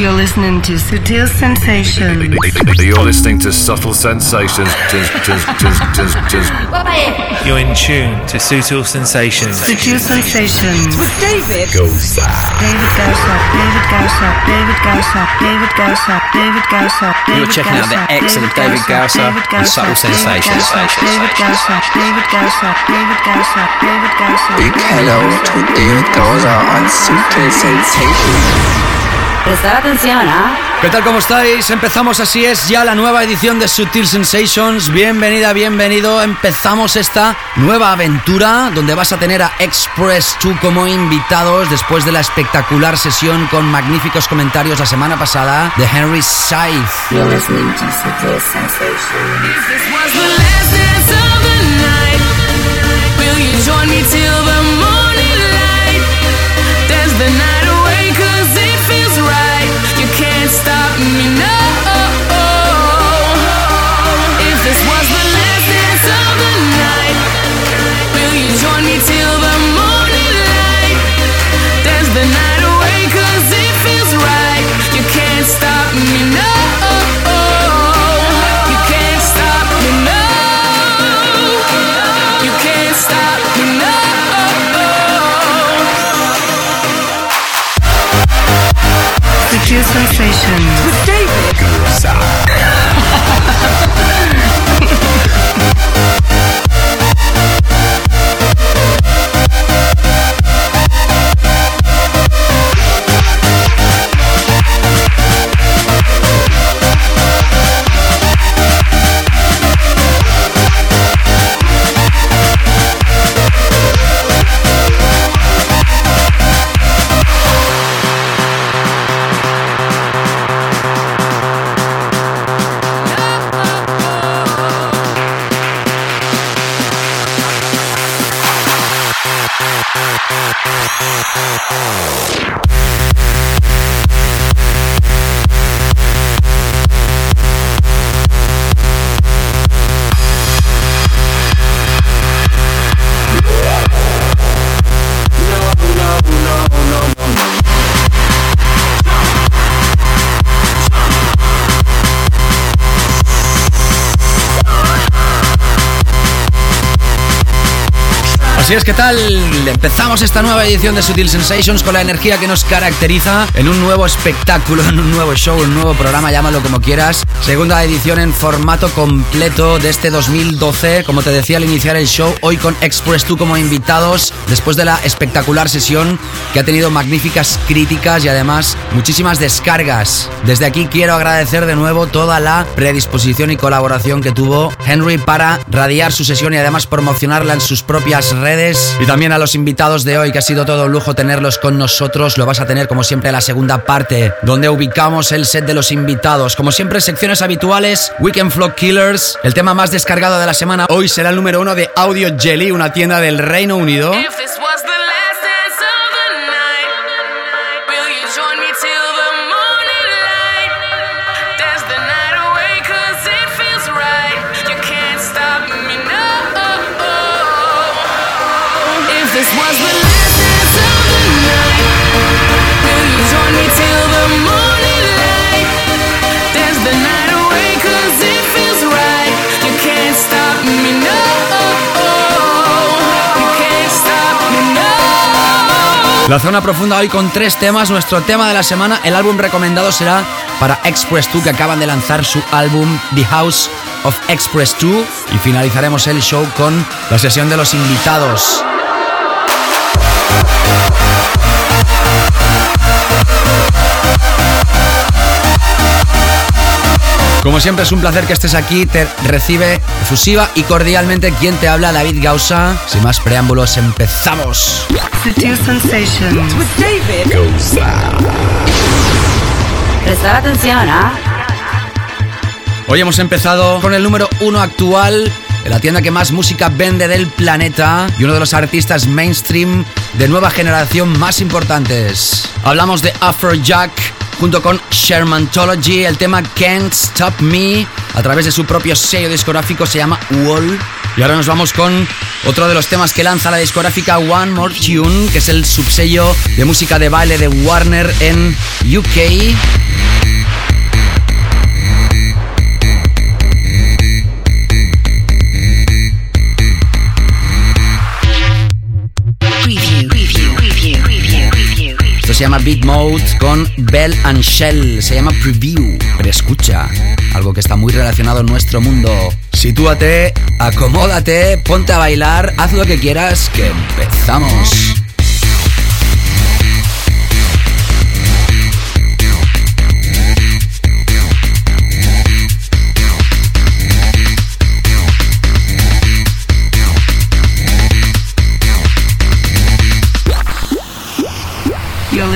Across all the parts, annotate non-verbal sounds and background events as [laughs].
You're listening to Sutil Sensations. You're listening to Subtle Sensations. You're in tune to Sutil Sensations. Sutil Sensations. With David. Gosa. David Gausa, David Gausa, David Gausa, David Gausa, David Gausa. You're checking out the excellent David Gausa and Subtle Sensations. David Gausa, David Gausa, David Gausa, David Gausa. Big hello to David Gausa on Sutil Sensations. Prestar atención, ¿ah? ¿Qué tal? ¿Cómo estáis? Empezamos así es ya la nueva edición de Sutil Sensations. Bienvenida, bienvenido. Empezamos esta nueva aventura donde vas a tener a Express 2 como invitados después de la espectacular sesión con magníficos comentarios la semana pasada de Henry Scythe. David. Es, ¿qué tal? Empezamos esta nueva edición de Sutil Sensations con la energía que nos caracteriza en un nuevo espectáculo, [laughs] en un nuevo show, un nuevo programa, llámalo como quieras. Segunda edición en formato completo de este 2012. Como te decía al iniciar el show, hoy con Express 2 como invitados, después de la espectacular sesión que ha tenido magníficas críticas y además muchísimas descargas. Desde aquí quiero agradecer de nuevo toda la predisposición y colaboración que tuvo Henry para radiar su sesión y además promocionarla en sus propias redes. Y también a los invitados de hoy, que ha sido todo un lujo tenerlos con nosotros. Lo vas a tener como siempre en la segunda parte, donde ubicamos el set de los invitados. Como siempre, secciones habituales, Weekend Flow Killers. El tema más descargado de la semana hoy será el número uno de Audio Jelly, una tienda del Reino Unido. If this was La zona profunda hoy con tres temas. Nuestro tema de la semana, el álbum recomendado será para Express 2 que acaban de lanzar su álbum The House of Express 2 y finalizaremos el show con la sesión de los invitados. Como siempre es un placer que estés aquí, te recibe efusiva y cordialmente quien te habla, David Gausa. Sin más preámbulos, empezamos. Prestar atención, ¿ah? Hoy hemos empezado con el número uno actual en la tienda que más música vende del planeta y uno de los artistas mainstream de nueva generación más importantes. Hablamos de Afrojack junto con Shermantology, el tema Can't Stop Me a través de su propio sello discográfico se llama Wall. Y ahora nos vamos con otro de los temas que lanza la discográfica One More Tune, que es el subsello de música de baile de Warner en UK. Se llama Beat Mode con Bell and Shell. Se llama Preview. Pero escucha, algo que está muy relacionado en nuestro mundo. Sitúate, acomódate, ponte a bailar, haz lo que quieras, que empezamos.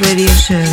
Radio Show.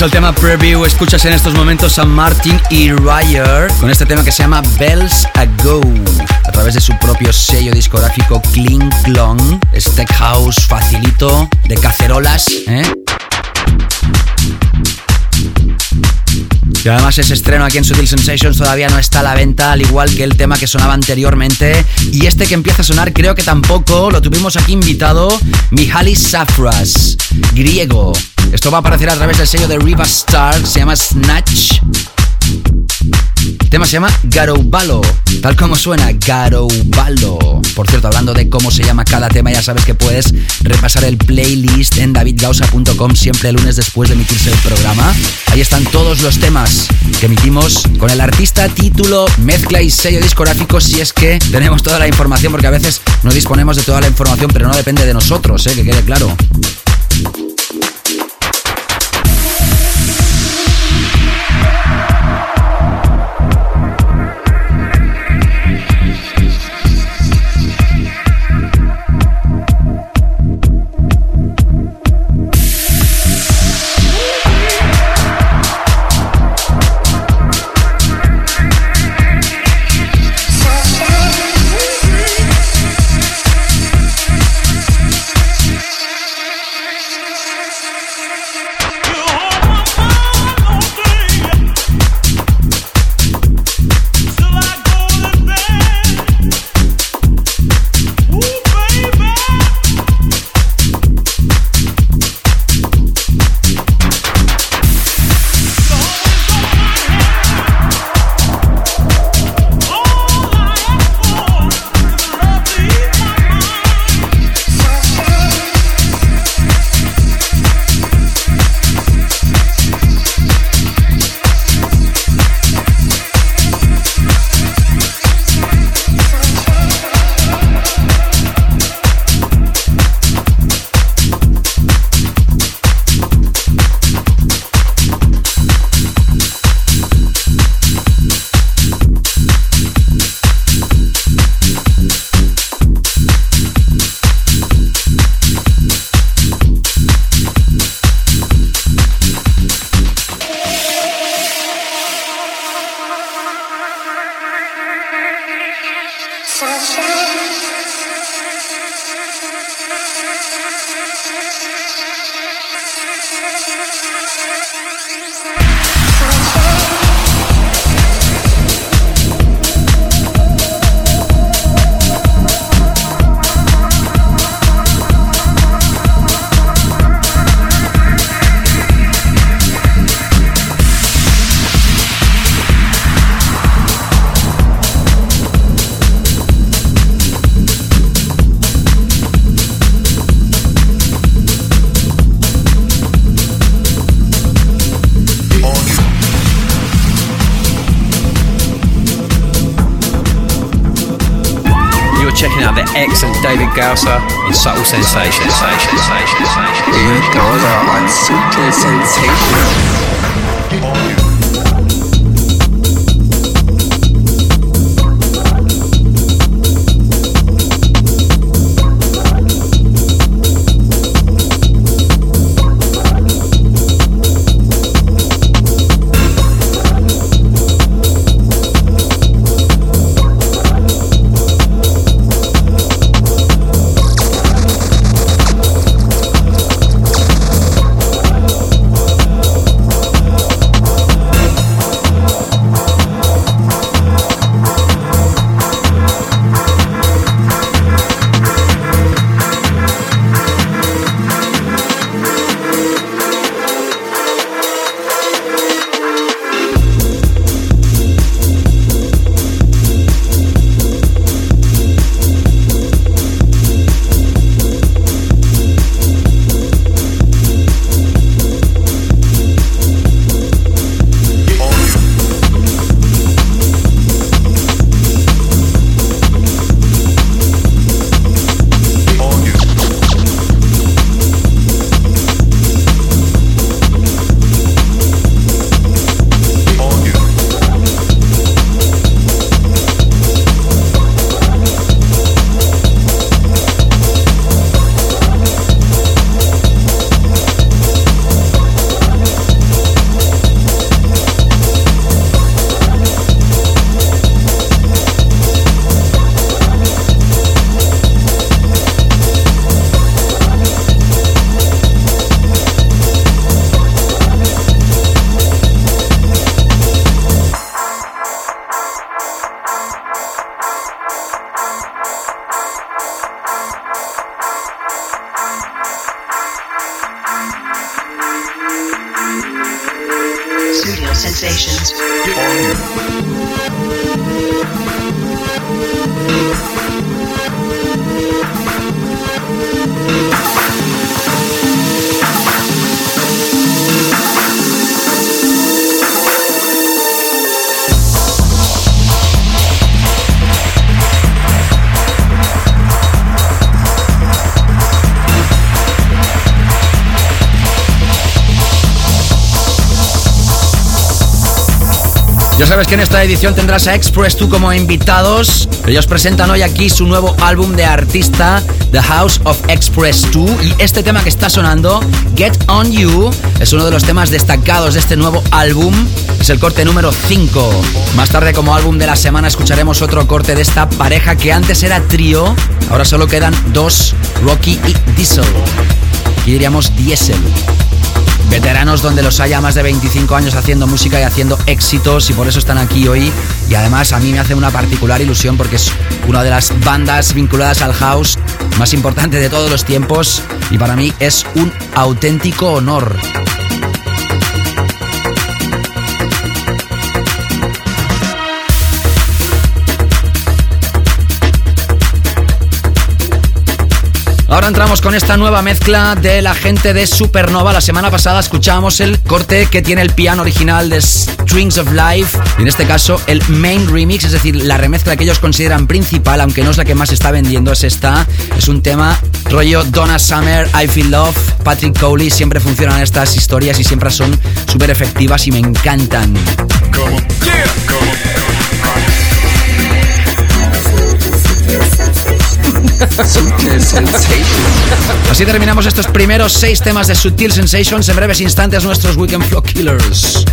Tras el tema preview, escuchas en estos momentos a Martin y Ryer con este tema que se llama Bells a Go a través de su propio sello discográfico Kling Klong. Este house facilito de cacerolas, ¿eh? Y además ese estreno aquí en Sutil Sensations todavía no está a la venta, al igual que el tema que sonaba anteriormente. Y este que empieza a sonar creo que tampoco, lo tuvimos aquí invitado, Mihalis Safras, griego, Esto va a aparecer a través del sello de Riva Star, se llama Snatch. El tema se llama Garobalo, tal como suena, Garobalo. Por cierto, hablando de cómo se llama cada tema, ya sabes que puedes repasar el playlist en davidgausa.com siempre el lunes después de emitirse el programa. Ahí están todos los temas que emitimos con el artista, título, mezcla y sello discográfico si es que tenemos toda la información, porque a veces no disponemos de toda la información, pero no depende de nosotros, ¿eh? que quede claro. David Gausa on Subtle Sensations. Sabes que en esta edición tendrás a Express 2 como invitados. Ellos presentan hoy aquí su nuevo álbum de artista, The House of Express 2. Y este tema que está sonando, Get On You, es uno de los temas destacados de este nuevo álbum. Es el corte número 5. Más tarde, como álbum de la semana, escucharemos otro corte de esta pareja que antes era trío. Ahora solo quedan dos, Rocky y Diesel. Aquí diríamos Diesel. Veteranos donde los haya más de 25 años haciendo música y haciendo éxitos y por eso están aquí hoy. Y además a mí me hace una particular ilusión porque es una de las bandas vinculadas al house más importante de todos los tiempos y para mí es un auténtico honor. Ahora entramos con esta nueva mezcla de la gente de Supernova. La semana pasada escuchábamos el corte que tiene el piano original de Strings of Life. Y en este caso, el main remix, es decir, la remezcla que ellos consideran principal, aunque no es la que más está vendiendo, es esta. Es un tema rollo Donna Summer, I Feel Love, Patrick Cowley. Siempre funcionan estas historias y siempre son súper efectivas y me encantan. [laughs] Así terminamos estos primeros seis temas de Sutil Sensations. En breves instantes, nuestros Weekend Flow Killers.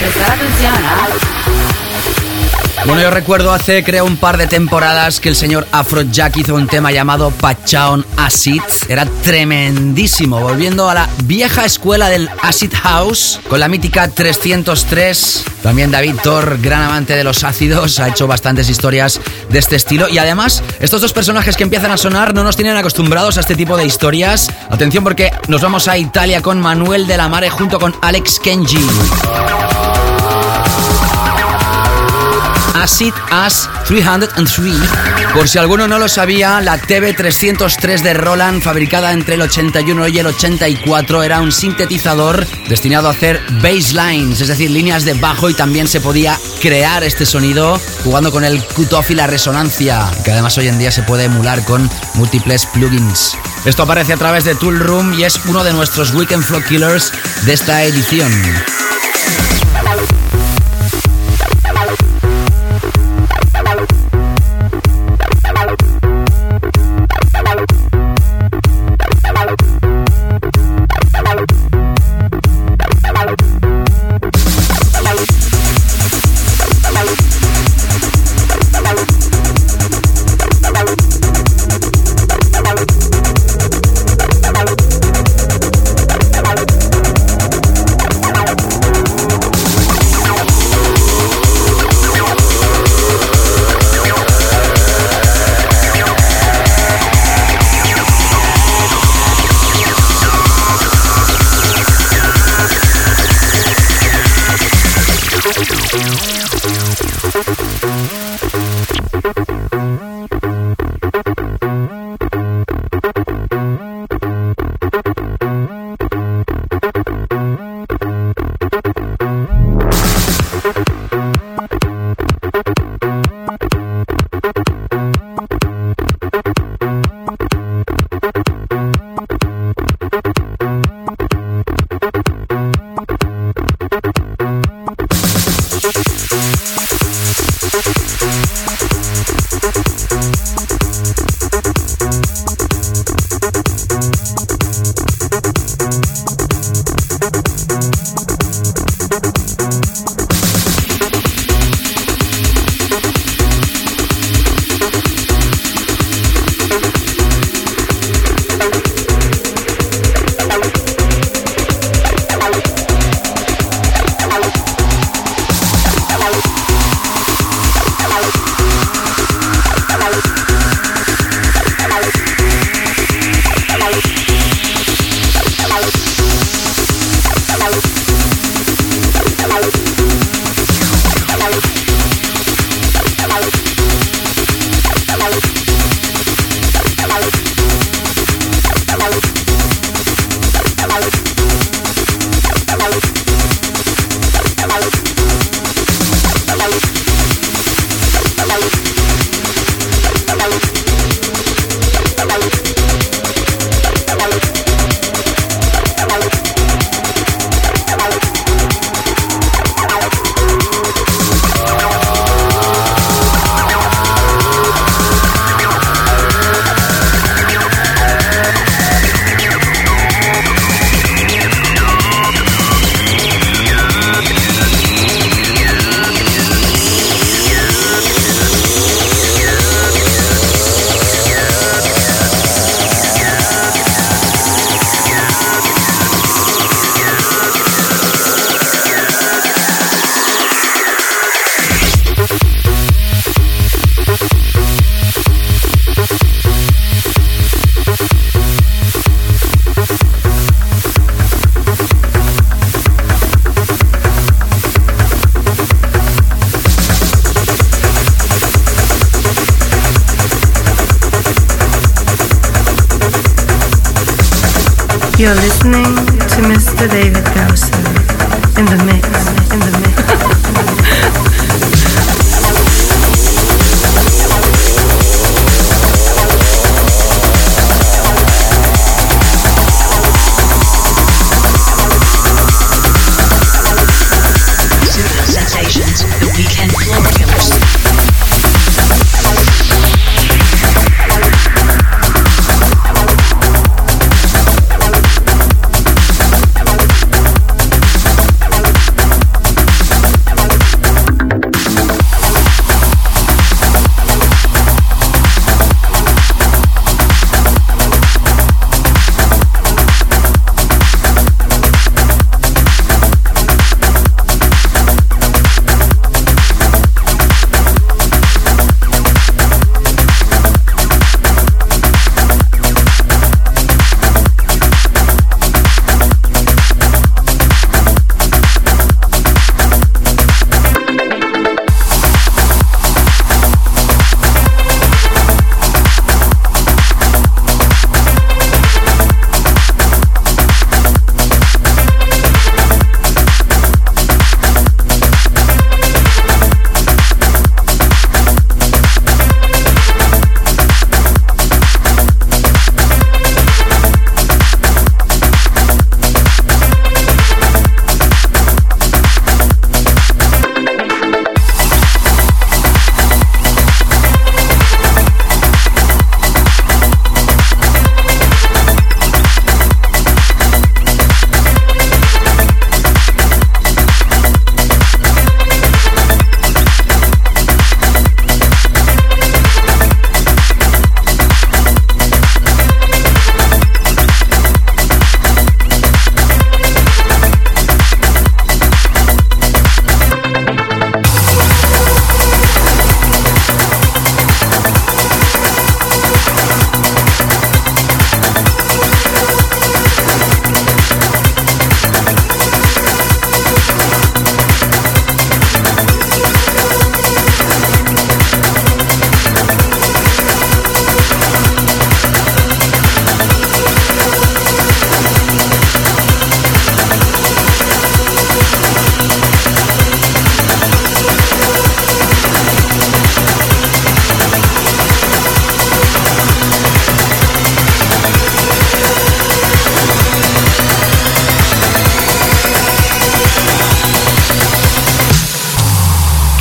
Prestar atención, ¿ah? Bueno, yo recuerdo hace, creo, un par de temporadas que el señor Afrojack hizo un tema llamado Pachaon Acid. Era tremendísimo. Volviendo a la vieja escuela del Acid House, con la mítica 303. También David Thor, gran amante de los ácidos, ha hecho bastantes historias de este estilo. Y además, estos dos personajes que empiezan a sonar no nos tienen acostumbrados a este tipo de historias. Atención porque nos vamos a Italia con Manuel de la Mare junto con Alex Kenji. Acid As 303. Por si alguno no lo sabía, la TB303 de Roland, fabricada entre el 81 y el 84, era un sintetizador destinado a hacer basslines, es decir, líneas de bajo y también se podía crear este sonido jugando con el cutoff y la resonancia, que además hoy en día se puede emular con múltiples plugins. Esto aparece a través de Tool Room y es uno de nuestros Weekend Flow Killers de esta edición.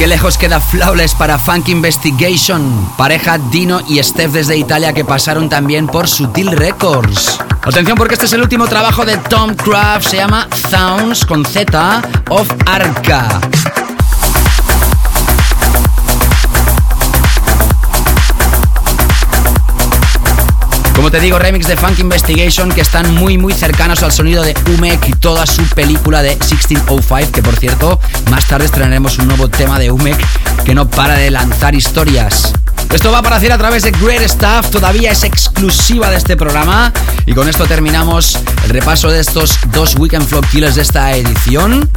Lejos queda Flawless para Funk Investigation. Pareja Dino y Steph desde Italia que pasaron también por Sutil Records. Atención porque este es el último trabajo de Tom Craft. Se llama Sounds con Z of Arca. Como te digo, remix de Funk Investigation que están muy muy cercanos al sonido de Umek y toda su película de 1605, que por cierto, más tarde estrenaremos un nuevo tema de Umek que no para de lanzar historias. Esto va a aparecer a través de Great Stuff, todavía es exclusiva de este programa. Y con esto terminamos el repaso de estos dos Weekend Flow Killers de esta edición.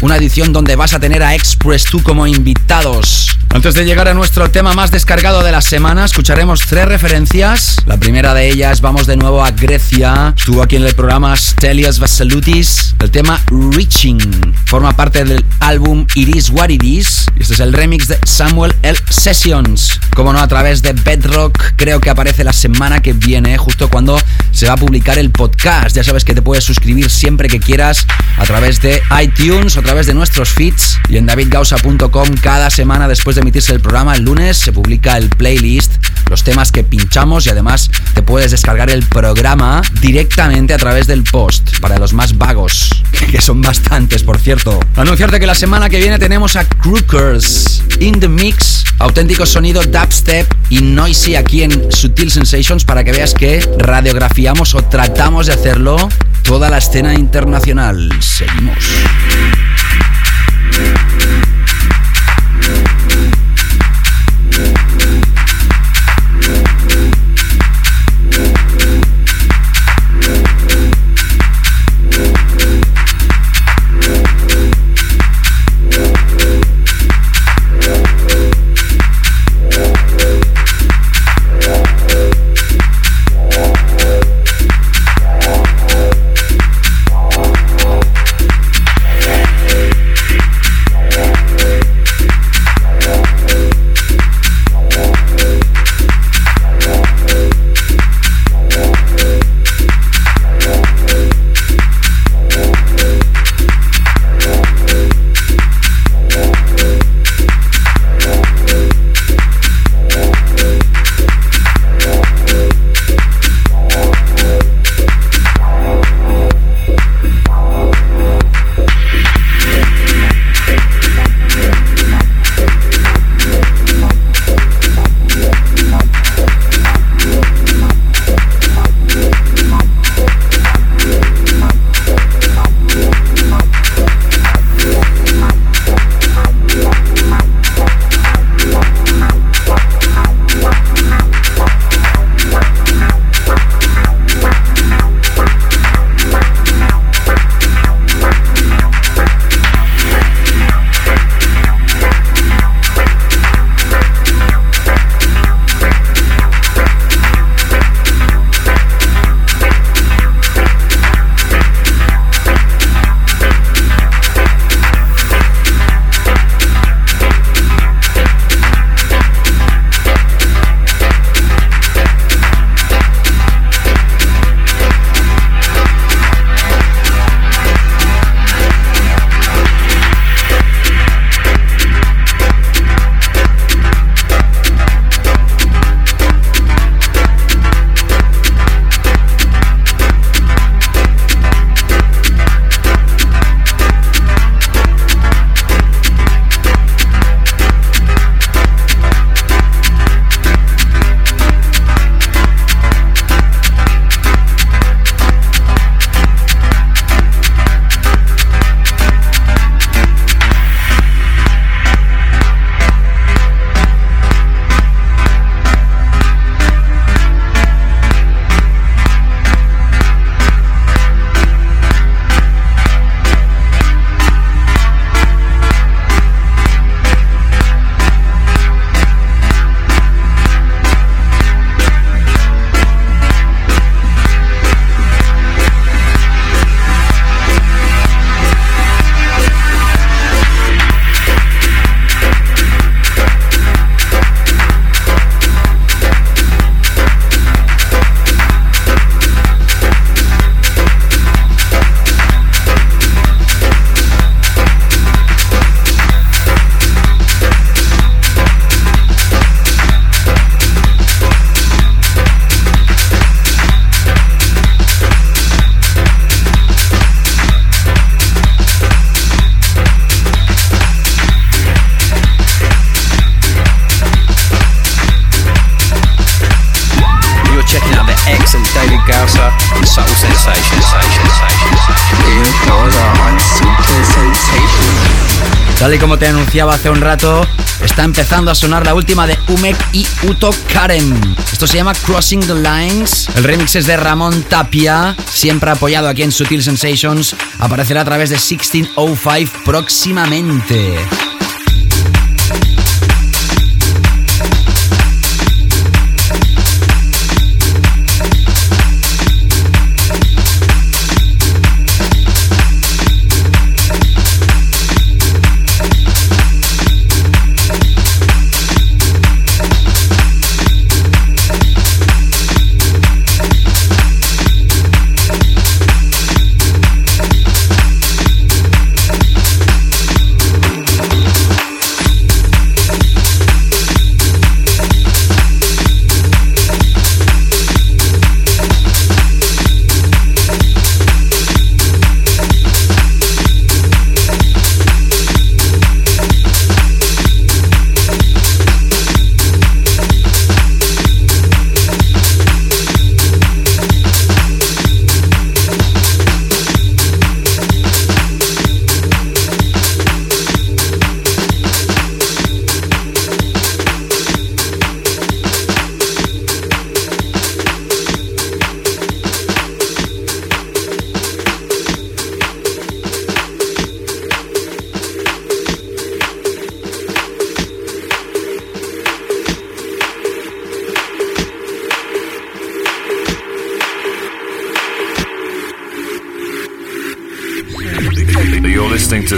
Una edición donde vas a tener a Express 2 como invitados. Antes de llegar a nuestro tema más descargado de la semana, escucharemos tres referencias. La primera de ellas, vamos de nuevo a Grecia. Estuvo aquí en el programa Stelios Vasalutis. El tema Reaching forma parte del álbum Iris What It Is. Este es el remix de Samuel L. Sessions. Como no, a través de Bedrock, creo que aparece la semana que viene, justo cuando se va a publicar el podcast. Ya sabes que te puedes suscribir siempre que quieras a través de iTunes a través de nuestros feeds y en davidgausa.com cada semana después de emitirse el programa el lunes se publica el playlist, los temas que pinchamos y además te puedes descargar el programa directamente a través del post para los más vagos, [laughs] que son bastantes por cierto. Anunciarte que la semana que viene tenemos a Crookers in the Mix, auténtico sonido dubstep y noisy aquí en Sutil Sensations para que veas que radiografiamos o tratamos de hacerlo toda la escena internacional. Seguimos. Anunciaba hace un rato, está empezando a sonar la última de Umek y Uto Karen. Esto se llama Crossing the Lines. El remix es de Ramón Tapia, siempre apoyado aquí en Sutil Sensations. Aparecerá a través de 1605 próximamente.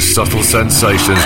Subtle Sensations.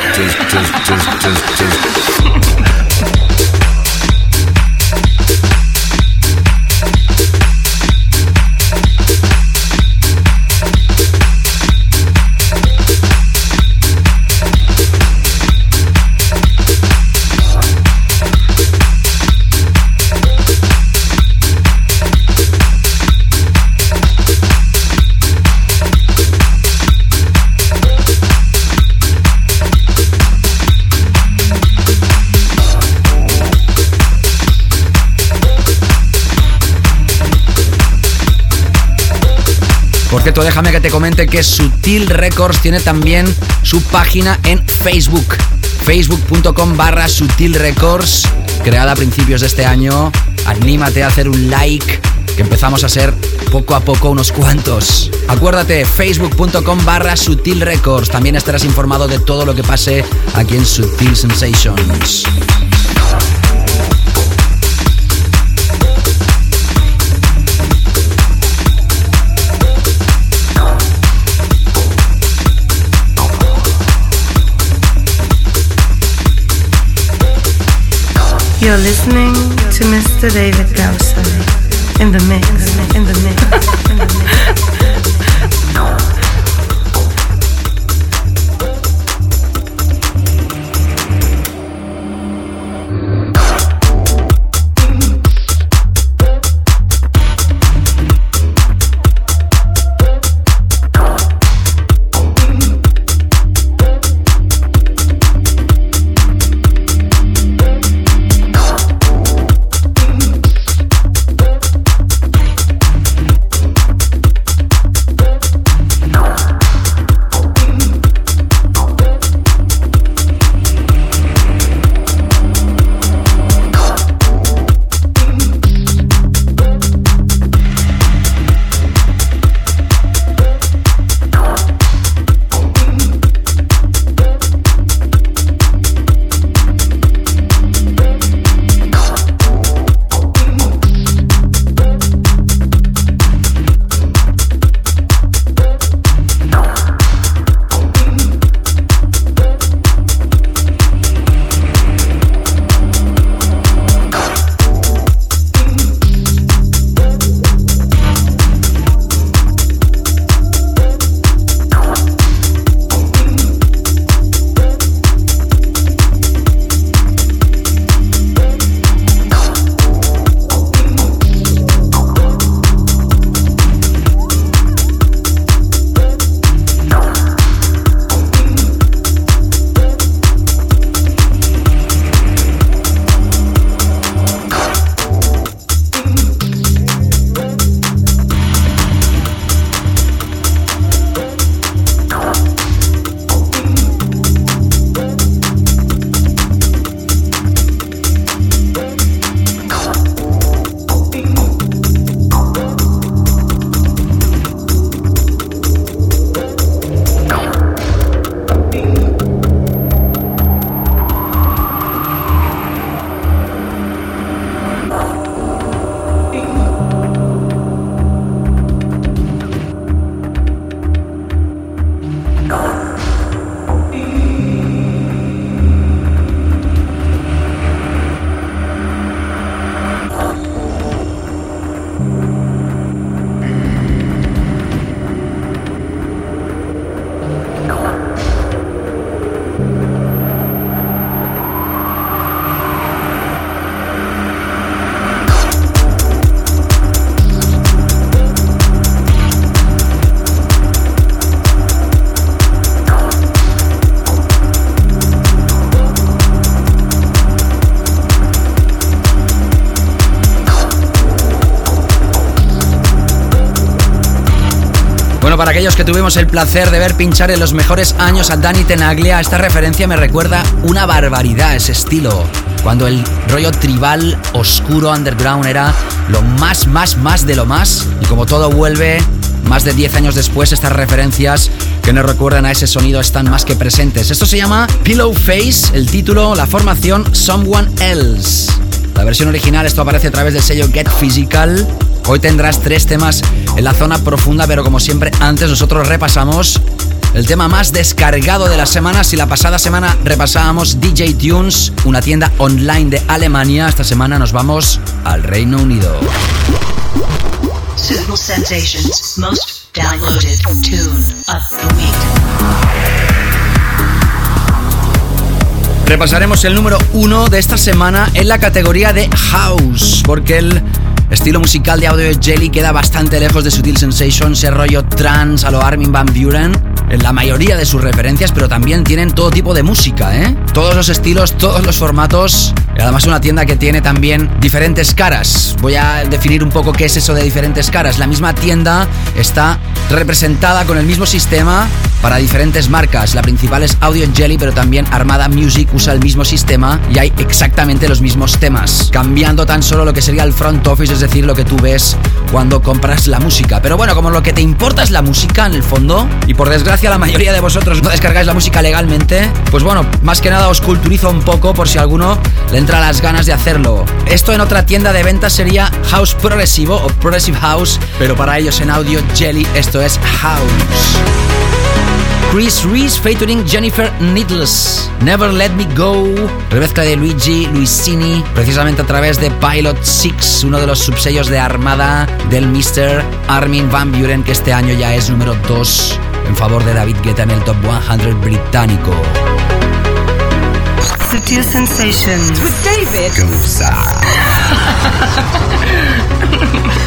Por cierto, déjame que te comente que Sutil Records tiene también su página en Facebook. Facebook.com barra Sutil Records, creada a principios de este año. Anímate a hacer un like, que empezamos a ser poco a poco unos cuantos. Acuérdate, facebook.com barra Sutil Records. También estarás informado de todo lo que pase aquí en Sutil Sensations. You're listening to Mr. David Gausser in the mix, in the mix, para aquellos que tuvimos el placer de ver pinchar en los mejores años a Danny Tenaglia, esta referencia me recuerda una barbaridad ese estilo. Cuando el rollo tribal, oscuro, underground era lo más, más, más de lo más. Y como todo vuelve, más de 10 años después, estas referencias que nos recuerdan a ese sonido están más que presentes. Esto se llama Pillow Face, el título, la formación Someone Else. La versión original, esto aparece a través del sello Get Physical. Hoy tendrás tres temas en la zona profunda, pero como siempre, antes nosotros repasamos el tema más descargado de la semana. Si la pasada semana repasábamos DJ Tunes, una tienda online de Alemania, esta semana nos vamos al Reino Unido. Repasaremos el número uno de esta semana en la categoría de House, porque el estilo musical de Audio Jelly queda bastante lejos de Sutil Sensations, ese rollo trance a lo Armin Van Buren en la mayoría de sus referencias, pero también tienen todo tipo de música, ¿eh? Todos los estilos, todos los formatos. Además una tienda que tiene también diferentes caras. Voy a definir un poco qué es eso de diferentes caras. La misma tienda está representada con el mismo sistema para diferentes marcas. La principal es Audio Jelly, pero también Armada Music usa el mismo sistema y hay exactamente los mismos temas, cambiando tan solo lo que sería el front office, es decir, lo que tú ves cuando compras la música. Pero bueno, como lo que te importa es la música en el fondo, y por desgracia la mayoría de vosotros no descargáis la música legalmente, pues bueno, más que nada os culturizo un poco por si alguno le entra las ganas de hacerlo. Esto en otra tienda de ventas sería House Progresivo o Progressive House, pero para ellos en Audio Jelly esto es House. Chris Reese featuring Jennifer Needles. Never Let Me Go. Remezcla de Luigi Luisini, precisamente a través de Pilot 6, uno de los subsellos de Armada del Mr. Armin Van Buren, que este año ya es número 2 en favor de David Guetta en el Top 100 británico. Sutil Sensations. With David. You [laughs]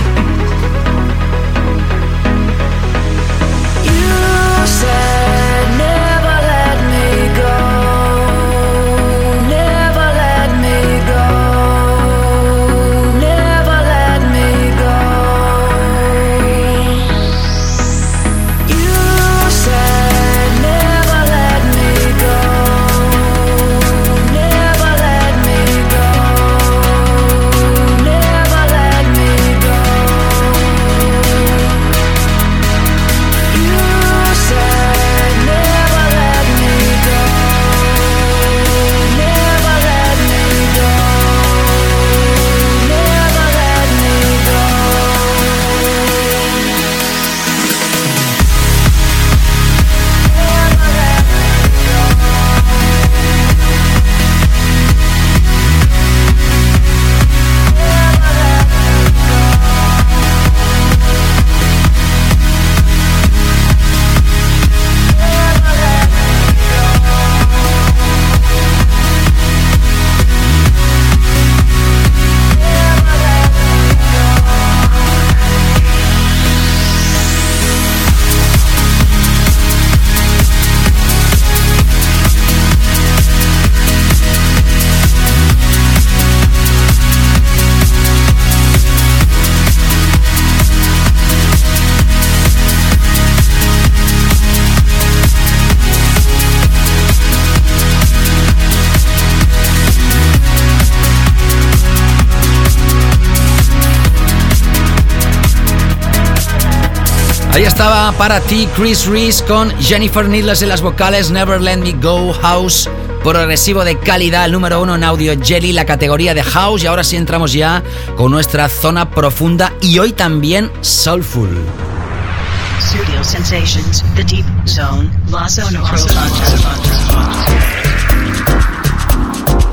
estaba para ti Chris Reese con Jennifer Needles en las vocales, Never Let Me Go, House, progresivo de calidad, número uno en audio Jelly, la categoría de House. Y ahora sí entramos ya con nuestra zona profunda y hoy también Soulful.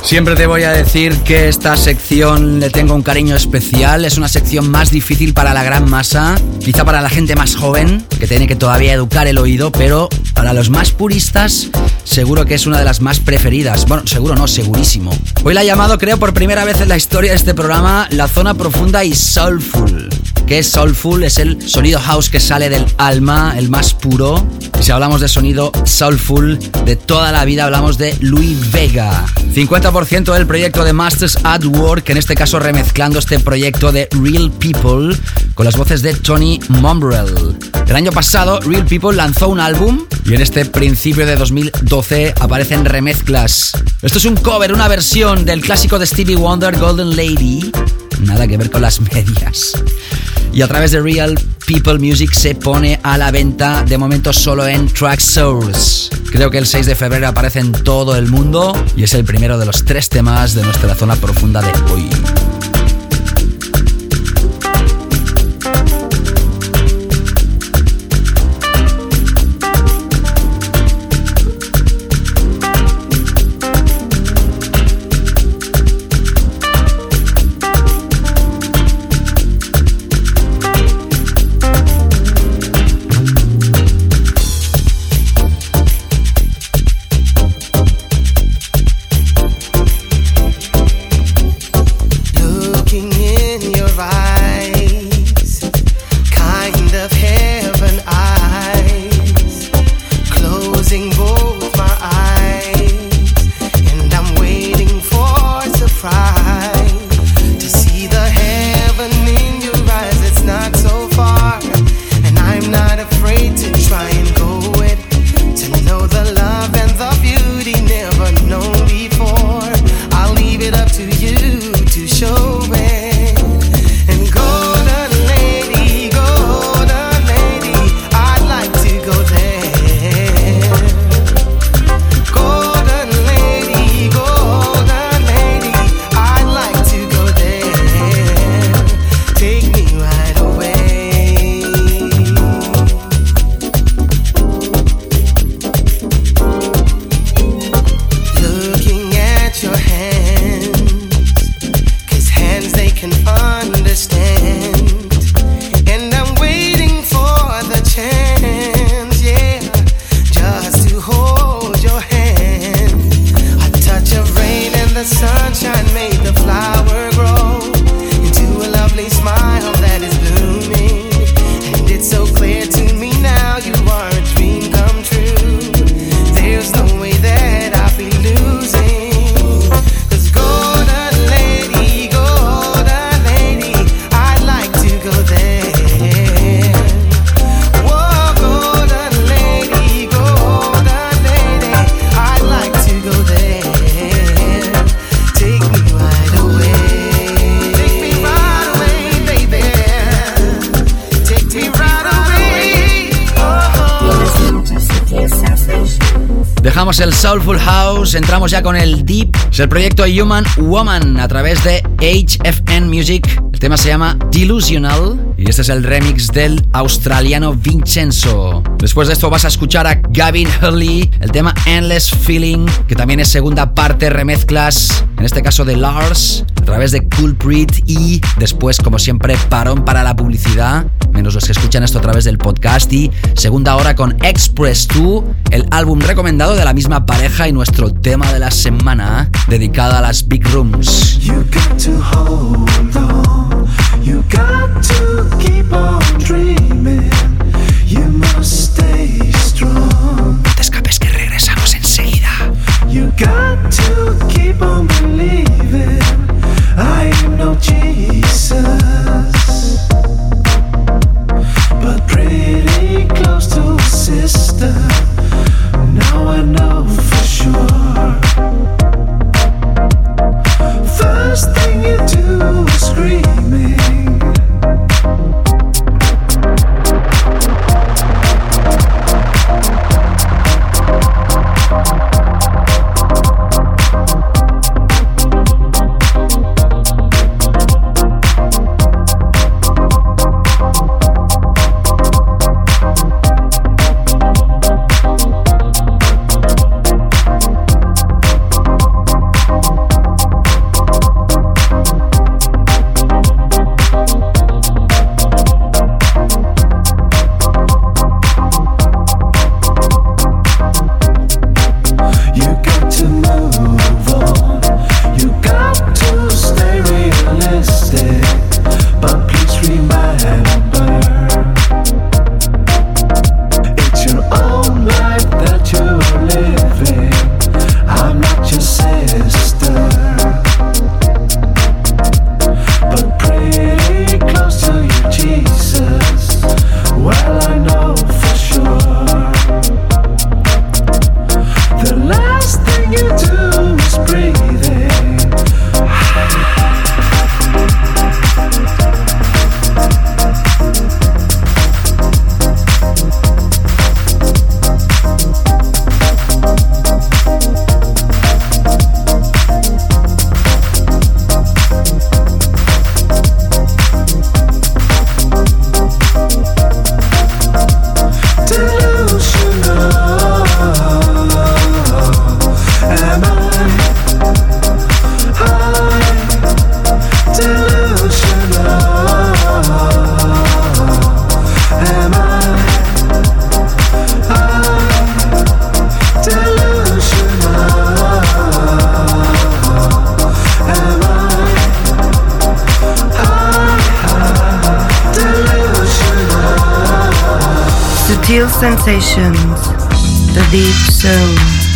Siempre te voy a decir que esta sección le tengo un cariño especial. Es una sección más difícil para la gran masa, quizá para la gente más joven, que tiene que todavía educar el oído, pero para los más puristas, seguro que es una de las más preferidas. Bueno, seguro no, segurísimo. Hoy la he llamado, creo, por primera vez en la historia de este programa, La Zona Profunda y Soulful. Que es soulful, es el sonido house que sale del alma, el más puro. Y si hablamos de sonido soulful de toda la vida, hablamos de Louis Vega. 50% del proyecto de Masters at Work, en este caso remezclando este proyecto de Real People con las voces de Tony Mombrell. El año pasado, Real People lanzó un álbum y en este principio de 2012 aparecen remezclas. Esto es un cover, una versión del clásico de Stevie Wonder, Golden Lady. Nada que ver con las [laughs] medias. Y a través de Real People Music se pone a la venta de momento solo en Track Source. Creo que el 6 de febrero aparece en todo el mundo y es el primero de los tres temas de nuestra zona profunda de hoy. El Soulful House, entramos ya con el Deep. Es el proyecto Human Woman a través de HFN Music. El tema se llama Delusional y este es el remix del australiano Vincenzo. Después de esto vas a escuchar a Gavin Hurley, el tema Endless Feeling, que también es segunda parte, remezclas, en este caso de Lars, a través de Culprit y después, como siempre, parón para la publicidad, menos los que escuchan esto a través del podcast y segunda hora con Express 2, el álbum recomendado de la misma pareja y nuestro tema de la semana, dedicado a las Big Rooms. You got to keep on dreaming. You must stay strong. No te escapes que regresamos enseguida. You got to keep on believing. I am no Jesus, but pretty close to a sister. Now I know for sure. First thing you do is screaming. Sensations, the deep zone.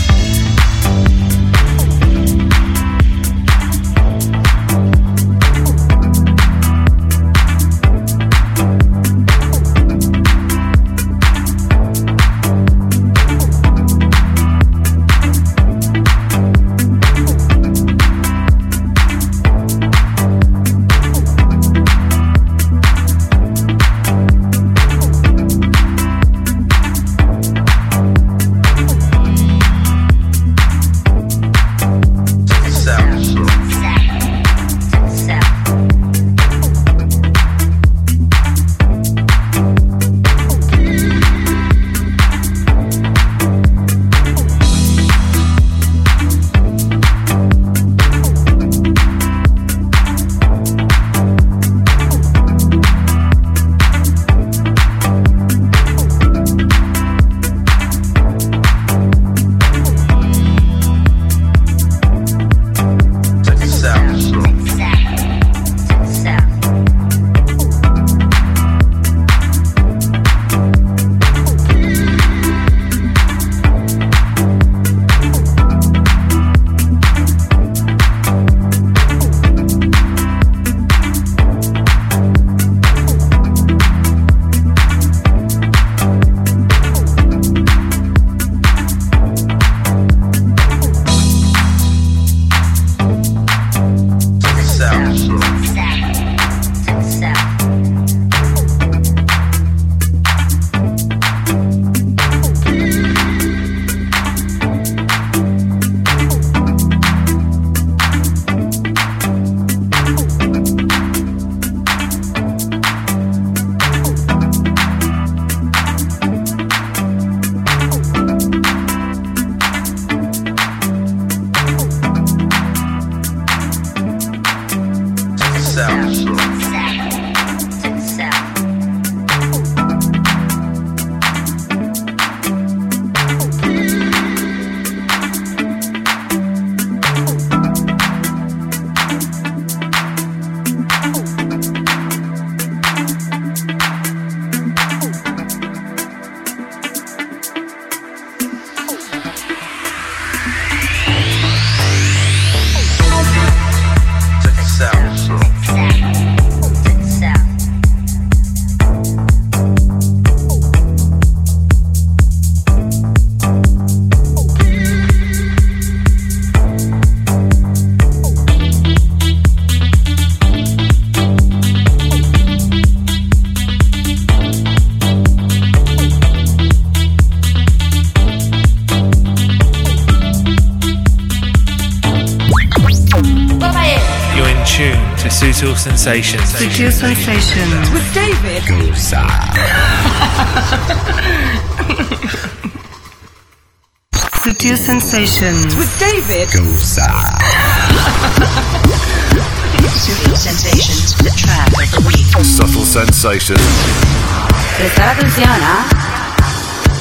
Sutil Sensations. Secure sensations. With David. Secure sensations. With David. Sutil Sensations, the track of the week. Subtle sensations. Prestar atención, ¿ah?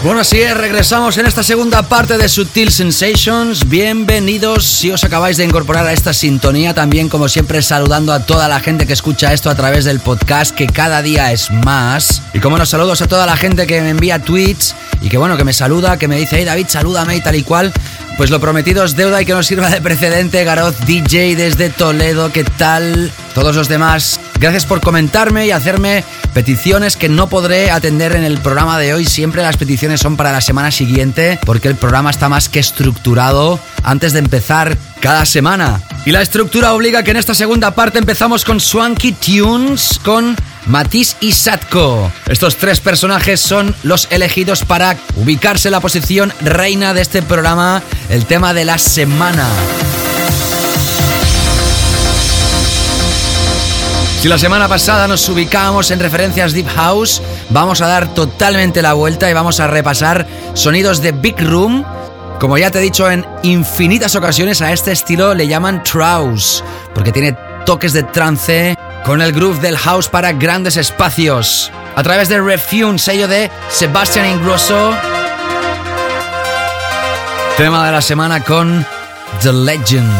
Bueno, así es, regresamos en esta segunda parte de Sutil Sensations. Bienvenidos si os acabáis de incorporar a esta sintonía. También, como siempre, saludando a toda la gente que escucha esto a través del podcast, que cada día es más. Y como nos saludos a toda la gente que me envía tweets y que, bueno, que me saluda, que me dice, hey David, salúdame y tal y cual. Pues lo prometido es deuda y que nos sirva de precedente. Garoz DJ desde Toledo, ¿qué tal? Todos los demás, gracias por comentarme y hacerme peticiones que no podré atender en el programa de hoy. Siempre las peticiones son para la semana siguiente porque el programa está más que estructurado antes de empezar cada semana. Y la estructura obliga que en esta segunda parte empezamos con Swanky Tunes con Matisse y Satko. Estos tres personajes son los elegidos para ubicarse en la posición reina de este programa, el tema de la semana. Si la semana pasada nos ubicábamos en referencias Deep House, vamos a dar totalmente la vuelta y vamos a repasar sonidos de Big Room. Como ya te he dicho en infinitas ocasiones, a este estilo le llaman Trouse, porque tiene toques de trance con el groove del house para grandes espacios. A través de Refune, sello de Sebastian Ingrosso. Tema de la semana con The Legend.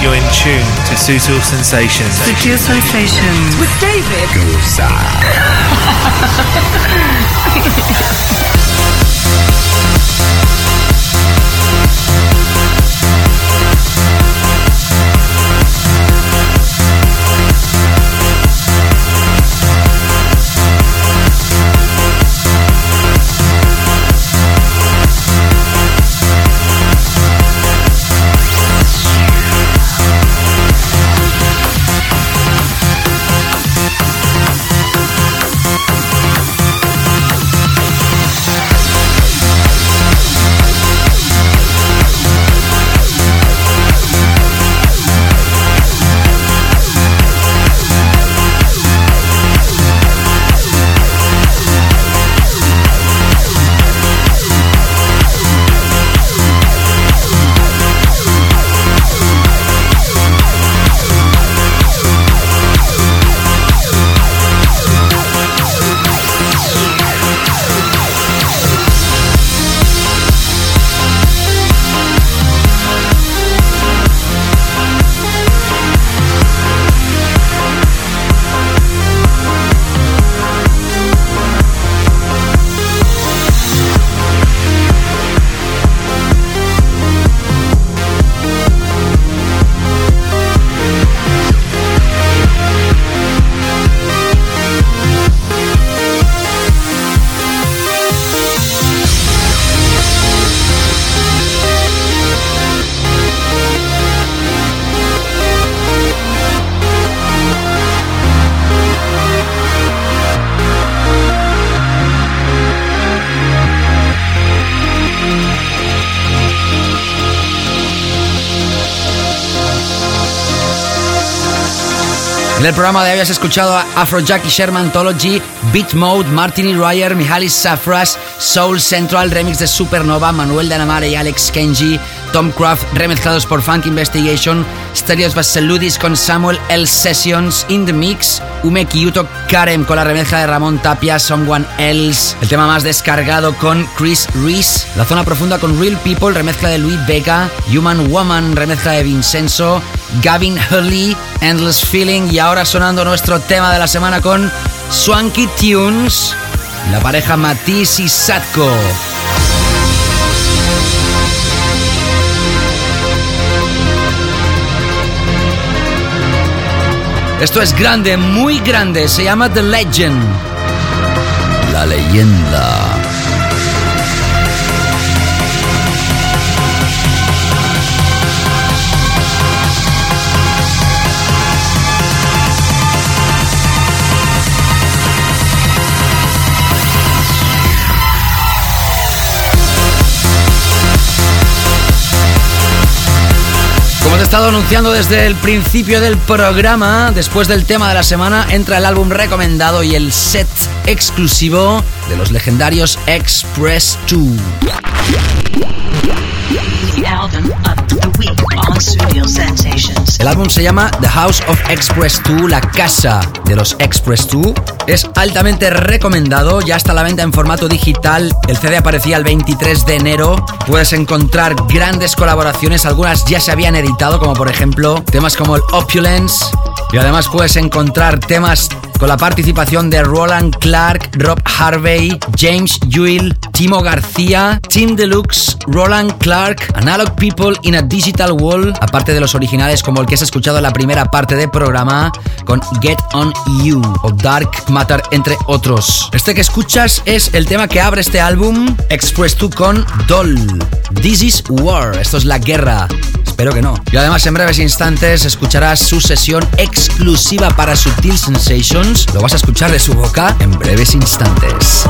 You're in tune to Sutil Sensations. Sutil Sensations. With David En [laughs] el programa de hoy has escuchado a Afrojack y Sherman Tology, Beat Mode, Martini Ryer, Mihalis Safras, Soul Central, remix de Supernova, Manuel Danamare y Alex Kenji, Tom Craft, remezclados por Funk Investigation, Stereos Baseludis con Samuel L. Sessions, In The Mix, Ume Kiyuto Karem con la remezcla de Ramón Tapia, Someone Else, el tema más descargado con Chris Reese, La Zona Profunda con Real People, remezcla de Louis Vega, Human Woman, remezcla de Vincenzo, Gavin Hurley, Endless Feeling y ahora sonando nuestro tema de la semana con Swanky Tunes, la pareja Matisse y Satko. Esto es grande, muy grande, se llama The Legend. La leyenda. Estado anunciando desde el principio del programa, después del tema de la semana entra el álbum recomendado y el set exclusivo de los legendarios Express 2. The album of the week on Studio Sensations. El álbum se llama The House of Express 2, la casa de los Express 2. Es altamente recomendado, ya está a la venta en formato digital. El CD aparecía el 23 de enero. Puedes encontrar grandes colaboraciones, algunas ya se habían editado, como por ejemplo temas como el Opulence. Y además puedes encontrar temas con la participación de Roland Clark, Rob Harvey, James Ewell, Timo García, Tim Deluxe, Roland Clark, Analog People in a Digital Wall, aparte de los originales como el que has escuchado en la primera parte del programa con Get On You o Dark Matter, entre otros. Este que escuchas es el tema que abre este álbum, Express 2 con Doll. This is War, esto es la guerra. Espero que no. Y además en breves instantes escucharás su sesión exclusiva para Sutil Sensations. Lo vas a escuchar de su boca en breves instantes.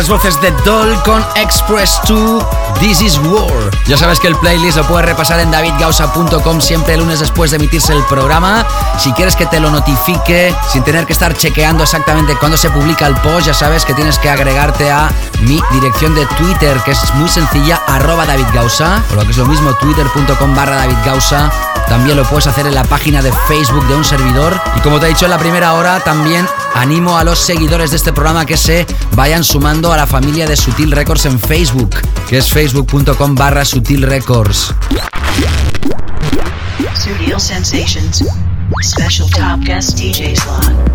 Las voces de Doll con Express 2, This is War. Ya sabes que el playlist lo puedes repasar en davidgausa.com siempre el lunes después de emitirse el programa. Si quieres que te lo notifique sin tener que estar chequeando exactamente cuándo se publica el post, ya sabes que tienes que agregarte a mi dirección de Twitter, que es muy sencilla, arroba davidgausa, o lo que es lo mismo, twitter.com barra davidgausa. También lo puedes hacer en la página de Facebook de un servidor. Y como te he dicho en la primera hora, también animo a los seguidores de este programa que se vayan sumando a la familia de Sutil Records en Facebook, que es facebook.com barra Sutil Records. Sensations. Special top guest DJ slot.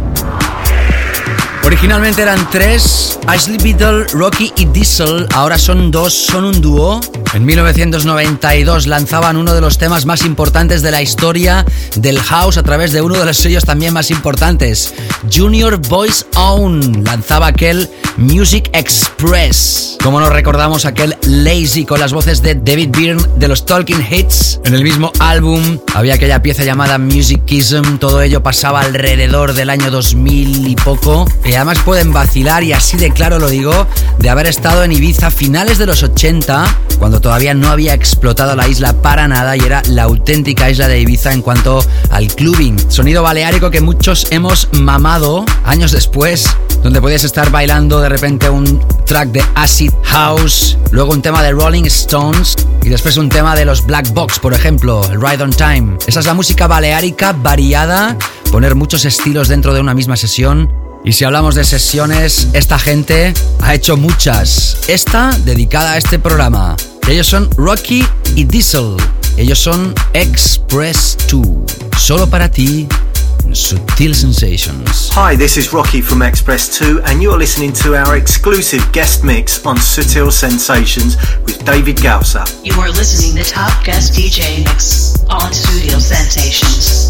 Originalmente eran tres, Ashley Beatle, Rocky y Diesel, ahora son dos, son un dúo. En 1992 lanzaban uno de los temas más importantes de la historia del house a través de uno de los sellos también más importantes. Junior Voice Own lanzaba aquel Music Express. Como nos recordamos aquel Lazy con las voces de David Byrne de los Talking Hits. En el mismo álbum había aquella pieza llamada Musicism, todo ello pasaba alrededor del año 2000 y poco. Y además pueden vacilar, y así de claro lo digo, de haber estado en Ibiza finales de los 80, cuando todavía no había explotado la isla para nada y era la auténtica isla de Ibiza en cuanto al clubbing. Sonido baleárico que muchos hemos mamado años después, donde podías estar bailando de repente un track de Acid House, luego un tema de Rolling Stones y después un tema de los Black Box, por ejemplo, el Ride on Time. Esa es la música baleárica variada, poner muchos estilos dentro de una misma sesión. Y si hablamos de sesiones, esta gente ha hecho muchas. Esta dedicada a este programa. Ellos son Rocky y Diesel. Ellos son Express 2. Solo para ti, Sutil Sensations. Hi, this is Rocky from Express 2, and you're listening to our exclusive guest mix on Sutil Sensations with David Gausser. You are listening to Top Guest DJ Mix on Studio Sensations.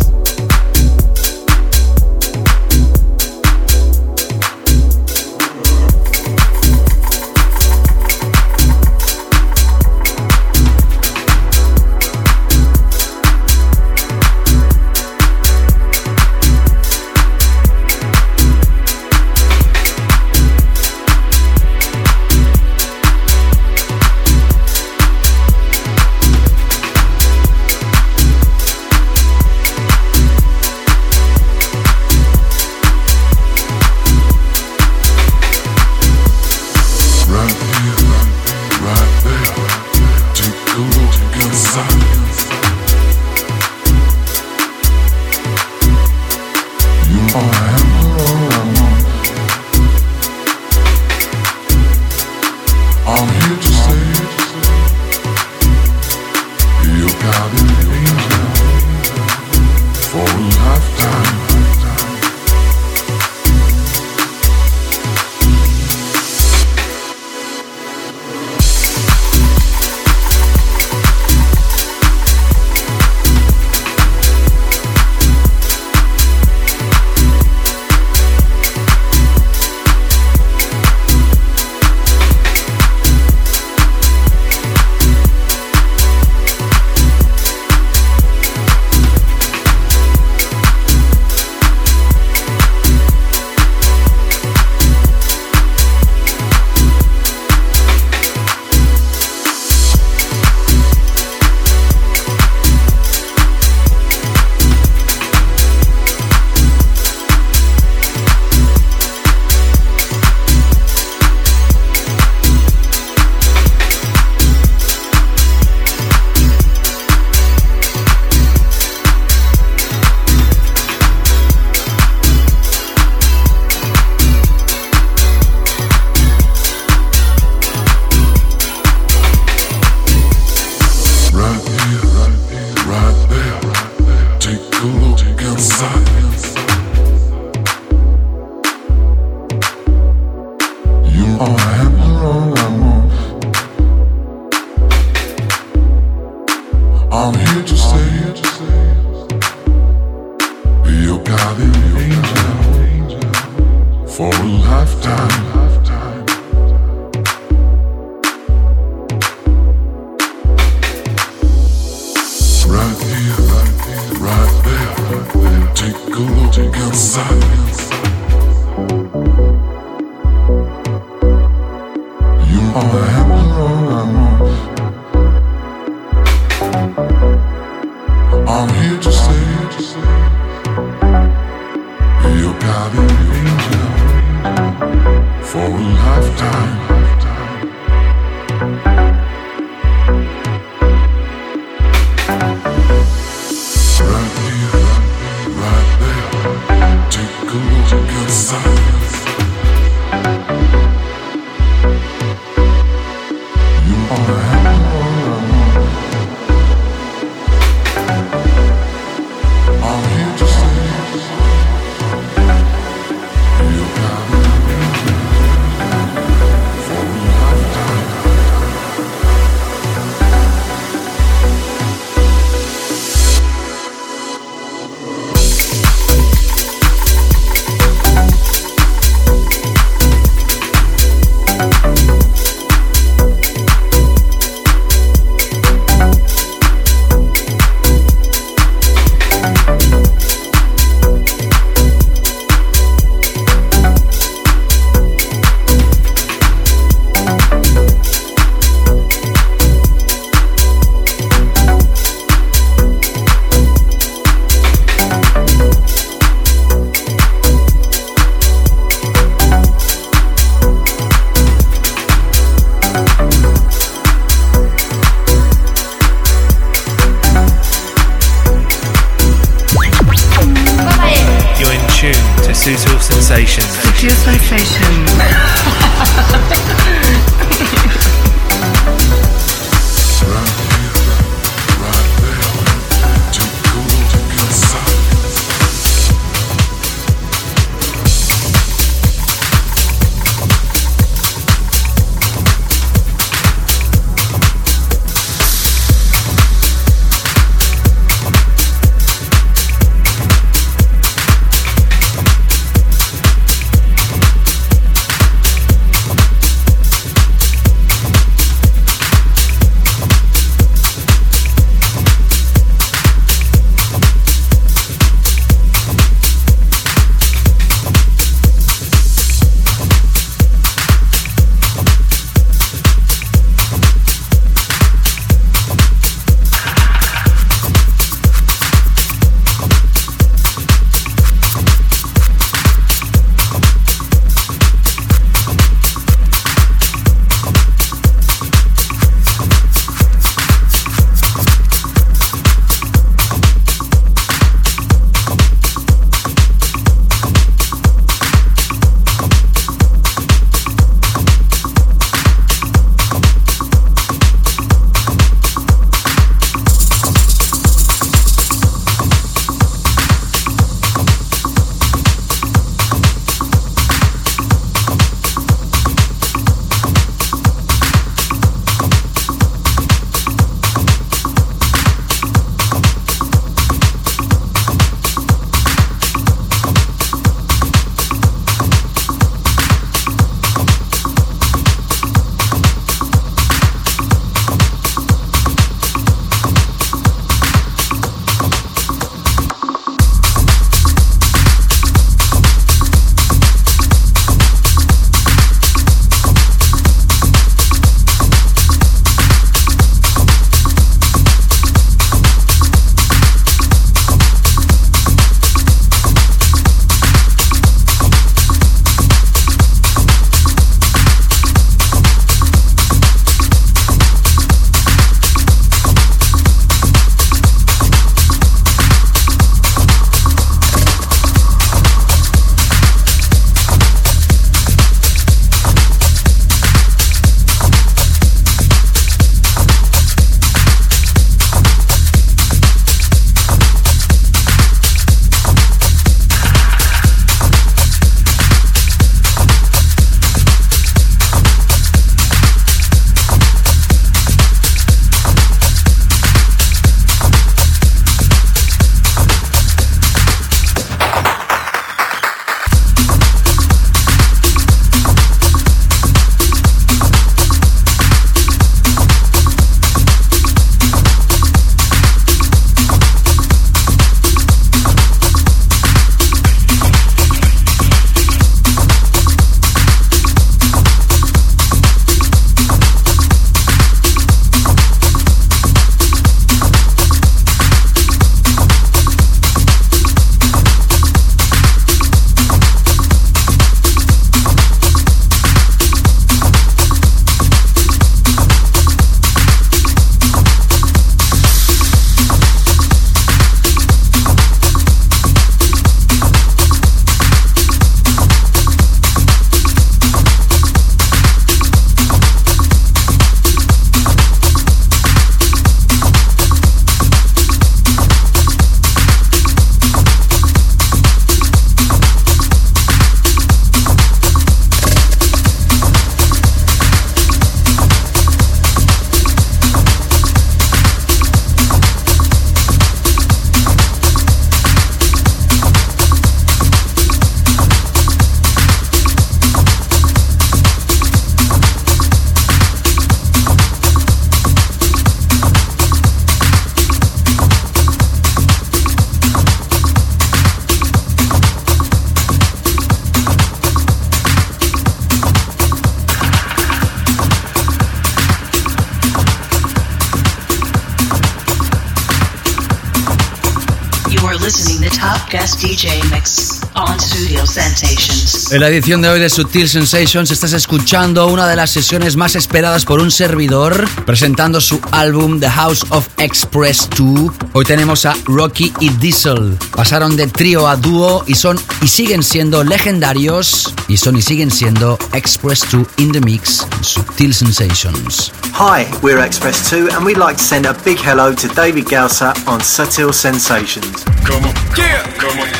En la edición de hoy de Sutil Sensations estás escuchando una de las sesiones más esperadas por un servidor presentando su álbum The House of Express 2. Hoy tenemos a Rocky y Diesel. Pasaron de trío a dúo y son y siguen siendo legendarios y son y siguen siendo Express 2 in the mix Sutil Sensations. Hi, we're Express 2 and we'd like to send a big hello to David Gausser on Subtle Sensations. Come on. Yeah. Come on.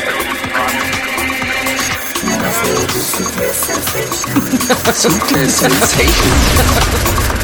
[laughs] Sutil sensations.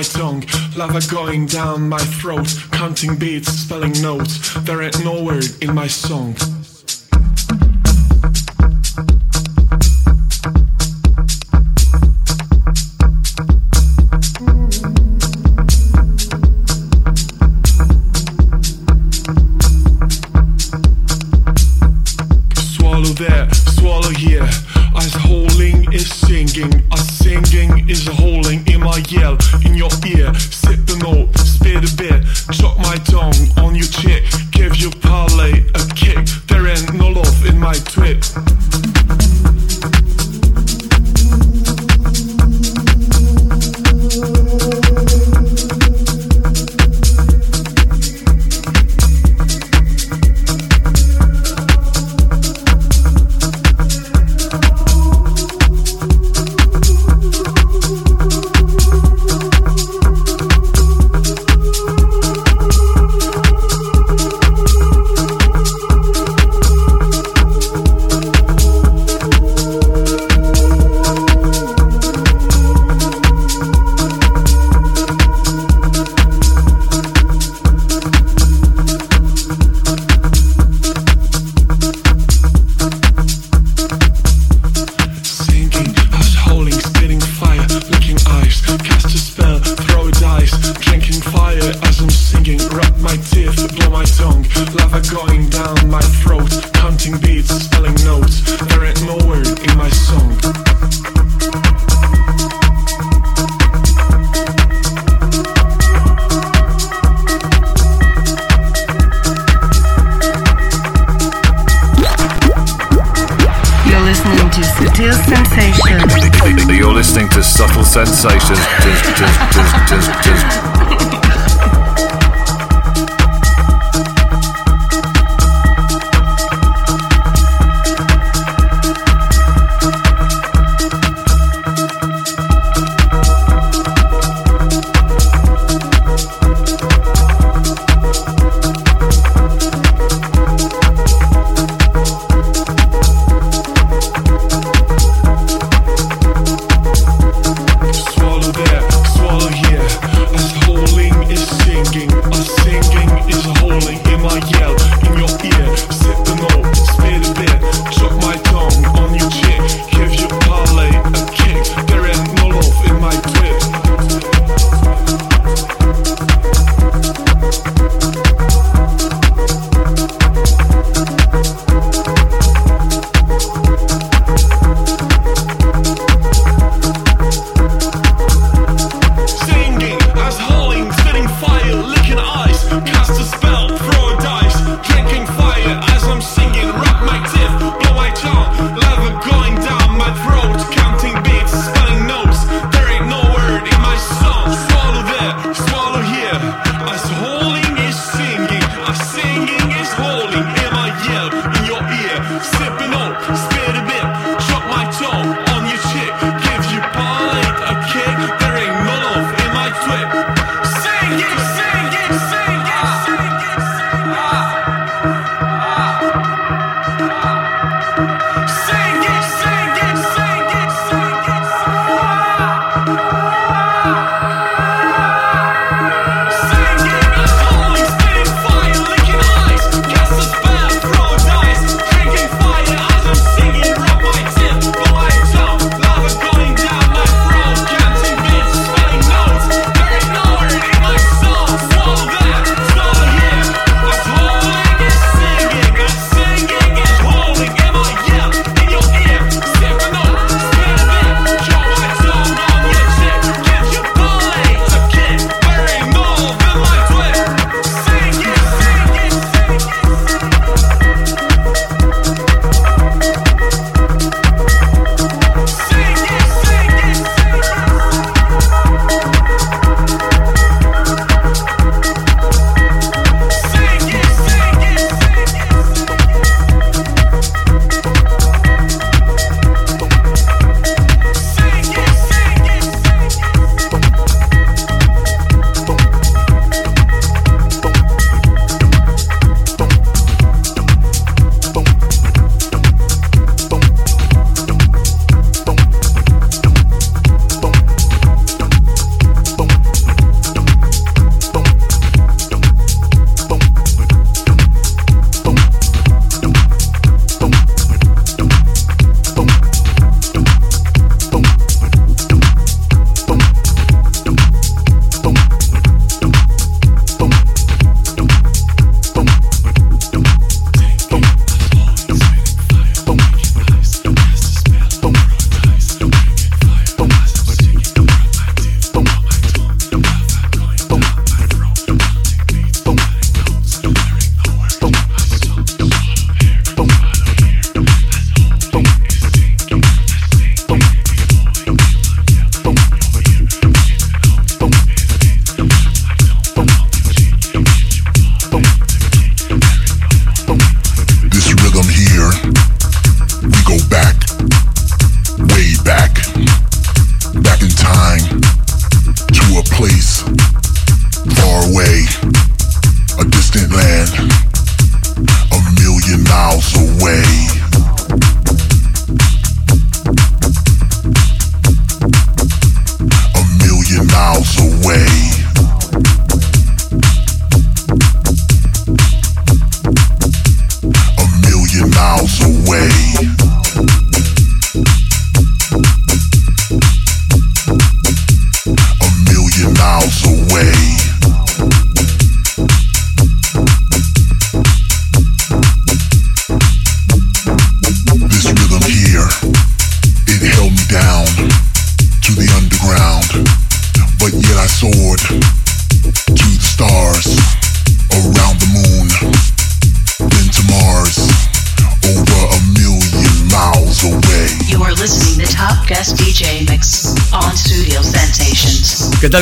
My tongue, lava going down my throat, counting beats, spelling notes, there ain't no word in my song.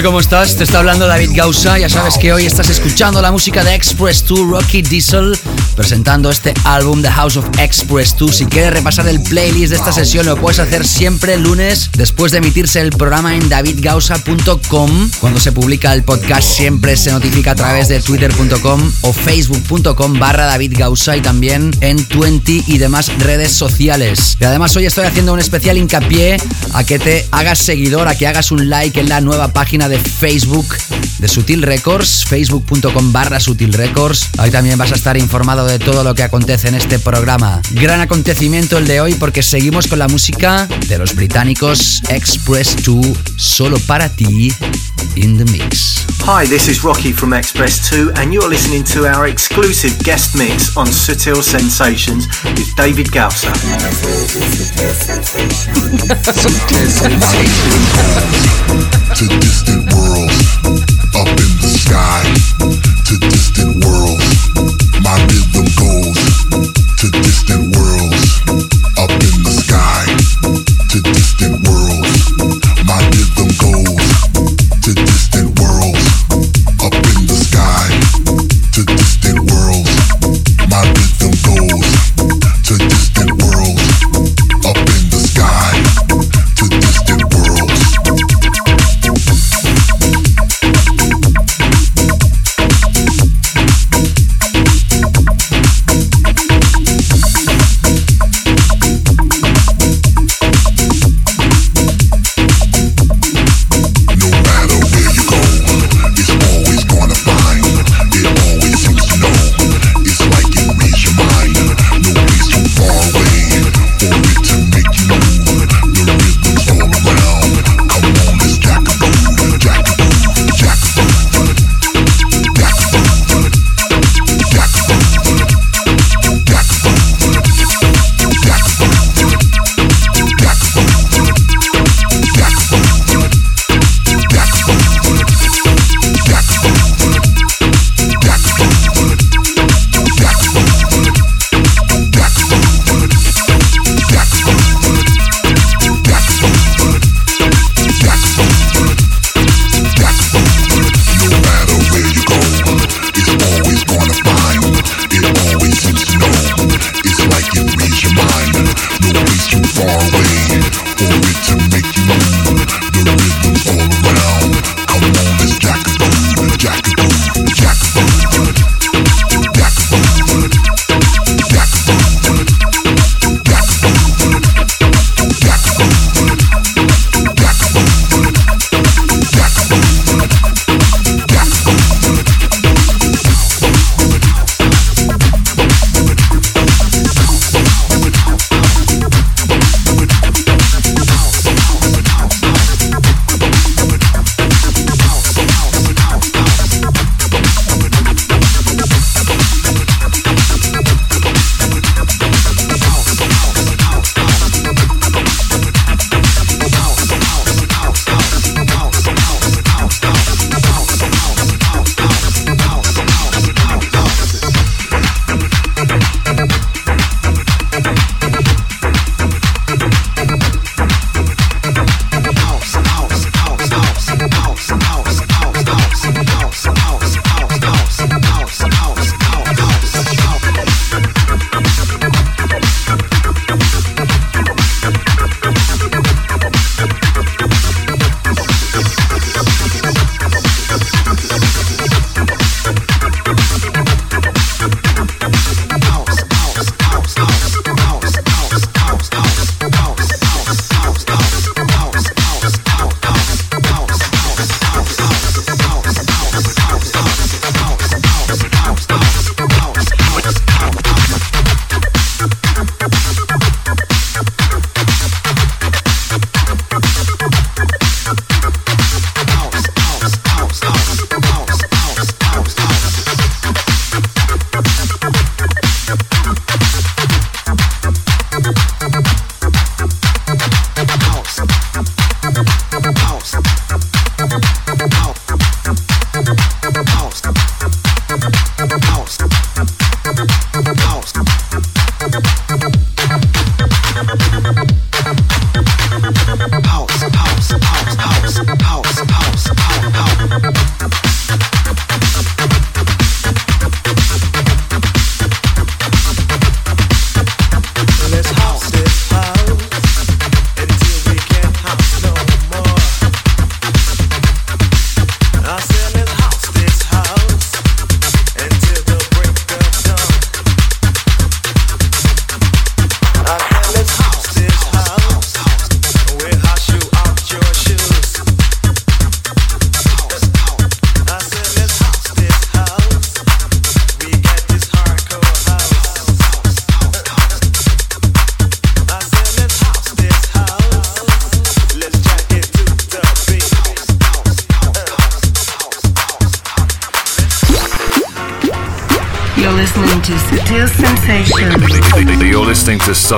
¿Cómo estás? Te está hablando David Gausa. Ya sabes que hoy estás escuchando la música de Express 2, Rocky Diesel, presentando este álbum The House of Express 2. Si quieres repasar el playlist de esta sesión, lo puedes hacer siempre lunes después de emitirse el programa en davidgausa.com. Cuando se publica el podcast, siempre se notifica a través de twitter.com o facebook.com barra David Gausa y también en 20 y demás redes sociales. Y además, hoy estoy haciendo un especial hincapié a que te hagas seguidor, a que hagas un like en la nueva página de Facebook de Sutil Records, facebook.com barra Sutil Records. Ahí también vas a estar informado de todo lo que acontece en este programa. Gran acontecimiento el de hoy porque seguimos con la música de los británicos Express 2, solo para ti, in the mix. Hi, this is Rocky from Express 2, and you're listening to our exclusive guest mix on Sutil Sensations with David Gausser. [laughs]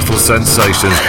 Subtle Sensations.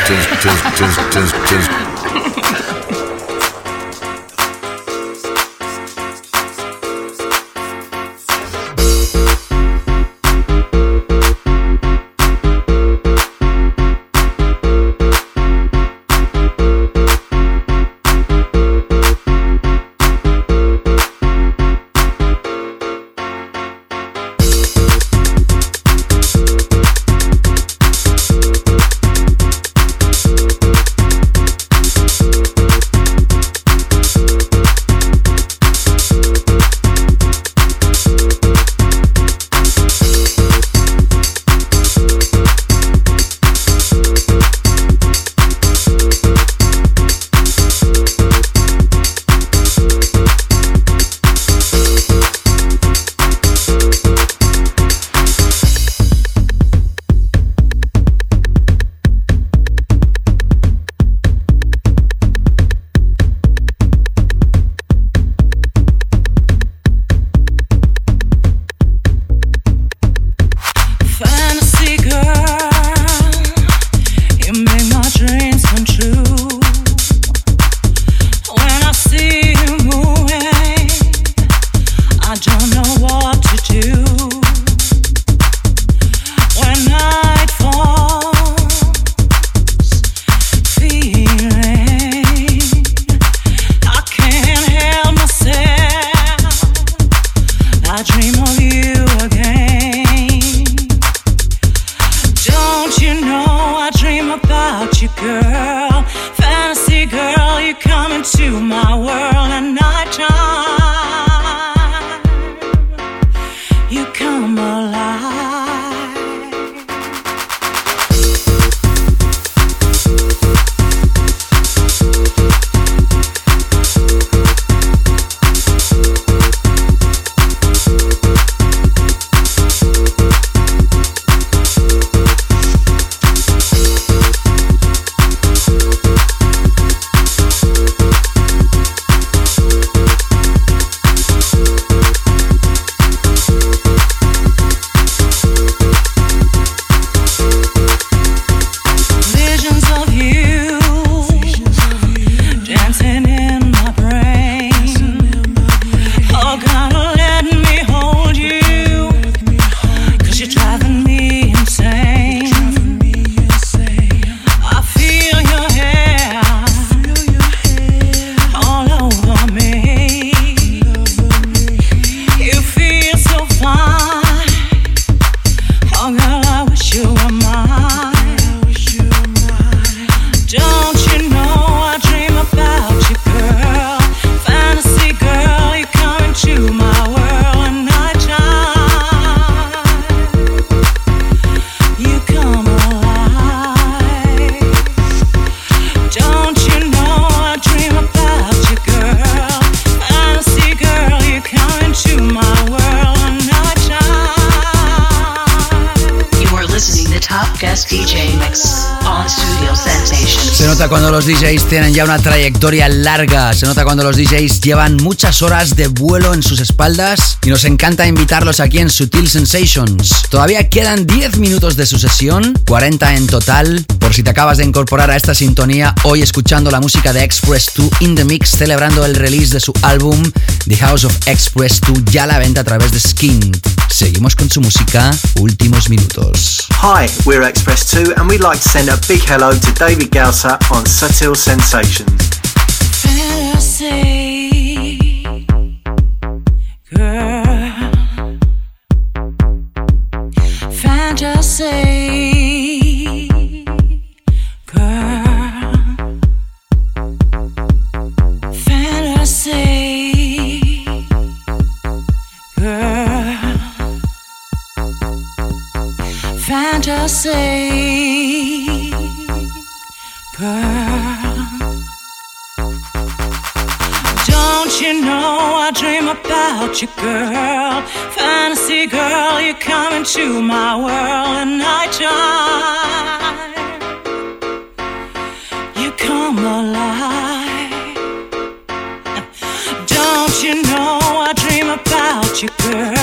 DJs tienen ya una trayectoria larga, se nota cuando los DJs llevan muchas horas de vuelo en sus espaldas y nos encanta invitarlos aquí en Sutil Sensations. Todavía quedan 10 minutos de su sesión, 40 en total, por si te acabas de incorporar a esta sintonía hoy escuchando la música de Express 2 in the Mix celebrando el release de su álbum The House of Express 2 ya a la venta a través de Skin. Seguimos con su música, últimos minutos. Hi, we're Express 2 and we'd like to send a big hello to David Gausser on Subtle Sensations. Girl. Fantasy, Fantasy, girl. Don't you know I dream about you, girl? Fantasy girl, you come into my world at nighttime. You come alive. Don't you know I dream about you, girl?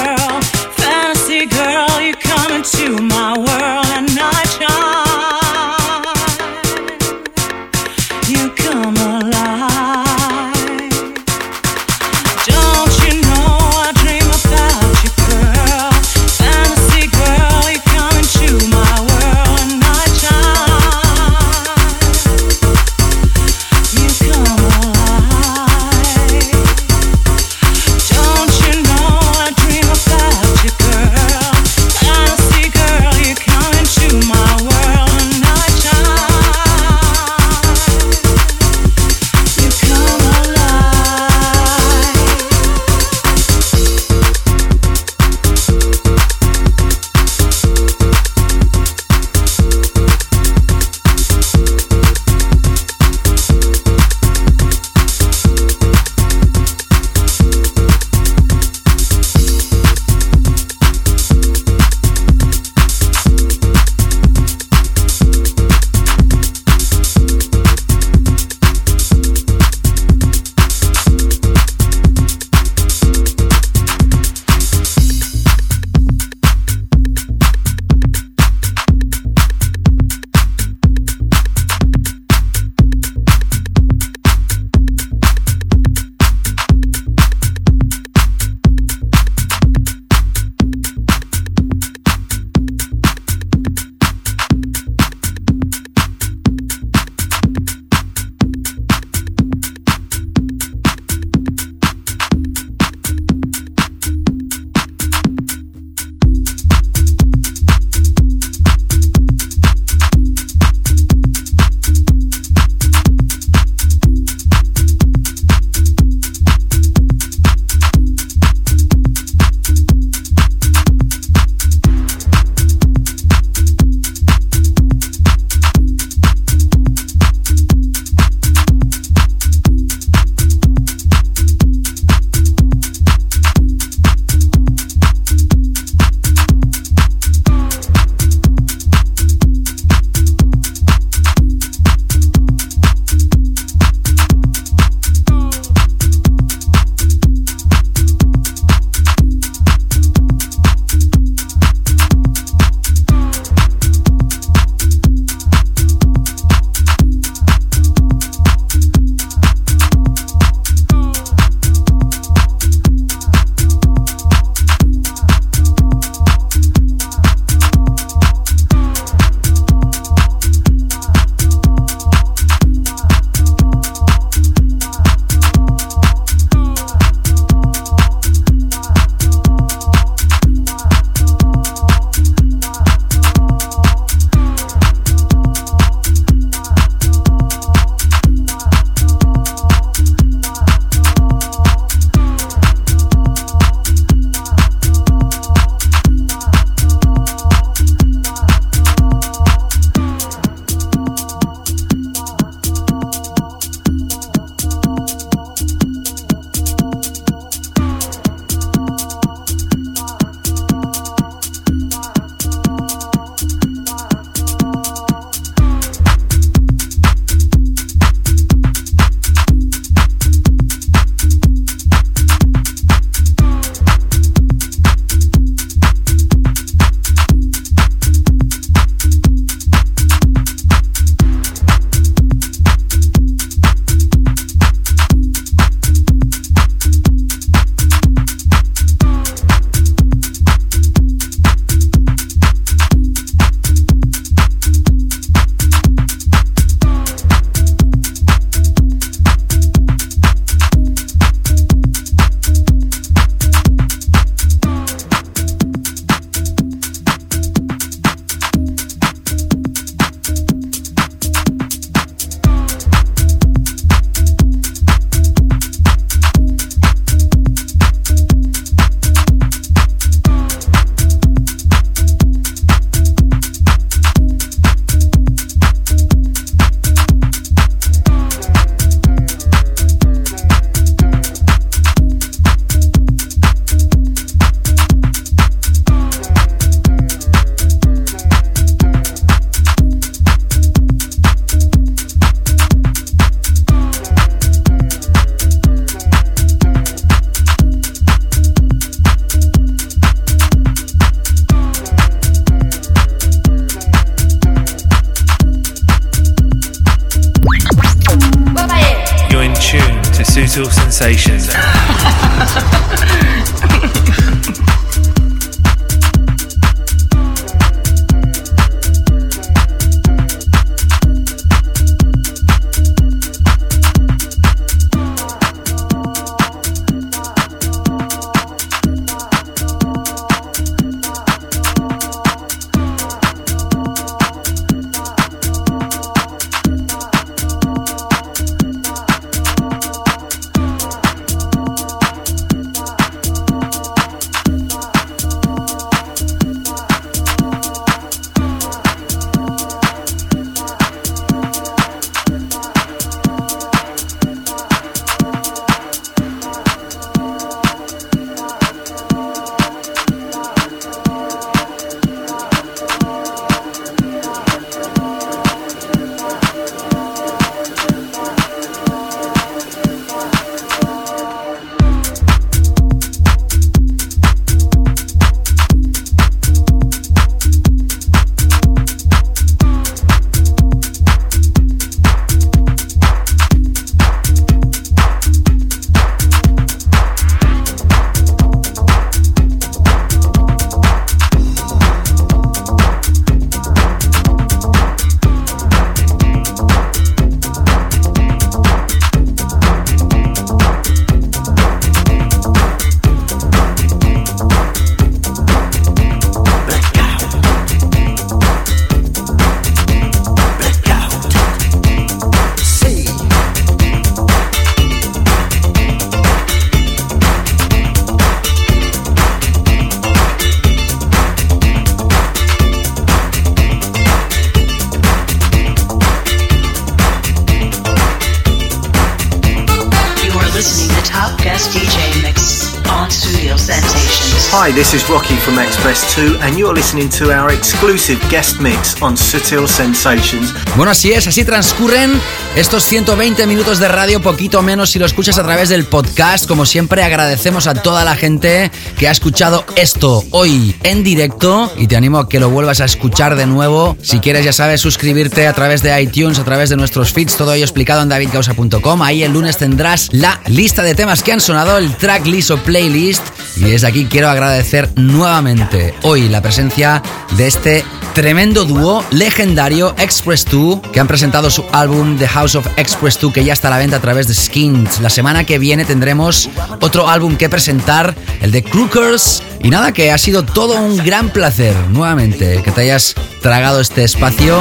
Express 2 and you're listening to our exclusive guest mix on Sutil Sensations. Bueno, así es, así transcurren estos 120 minutos de radio, poquito menos si lo escuchas a través del podcast. Como siempre, agradecemos a toda la gente que ha escuchado esto hoy en directo y te animo a que lo vuelvas a escuchar de nuevo. Si quieres, ya sabes, suscribirte a través de iTunes, a través de nuestros feeds, todo ello explicado en davidcausa.com. Ahí el lunes tendrás la lista de temas que han sonado, el tracklist o playlist. Y desde aquí quiero agradecer nuevamente hoy la presencia de este tremendo dúo legendario Express 2 que han presentado su álbum The House of Express 2 que ya está a la venta a través de Skins. La semana que viene tendremos otro álbum que presentar, el de Crookers. Y nada, que ha sido todo un gran placer nuevamente que te hayas tragado este espacio.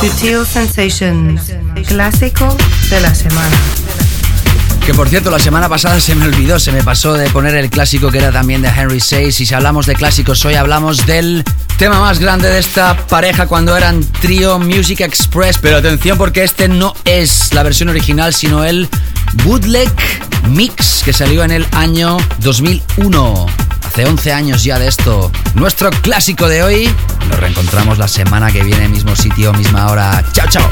Sutil Sensations, clásico de la semana. Que por cierto, la semana pasada se me olvidó, se me pasó de poner el clásico que era también de Henry Says. Y si hablamos de clásicos hoy, hablamos del tema más grande de esta pareja cuando eran trío Music Express. Pero atención, porque este no es la versión original, sino el bootleg mix que salió en el año 2001. Hace 11 años ya de esto. Nuestro clásico de hoy. Nos reencontramos la semana que viene, mismo sitio, misma hora. Chao, chao.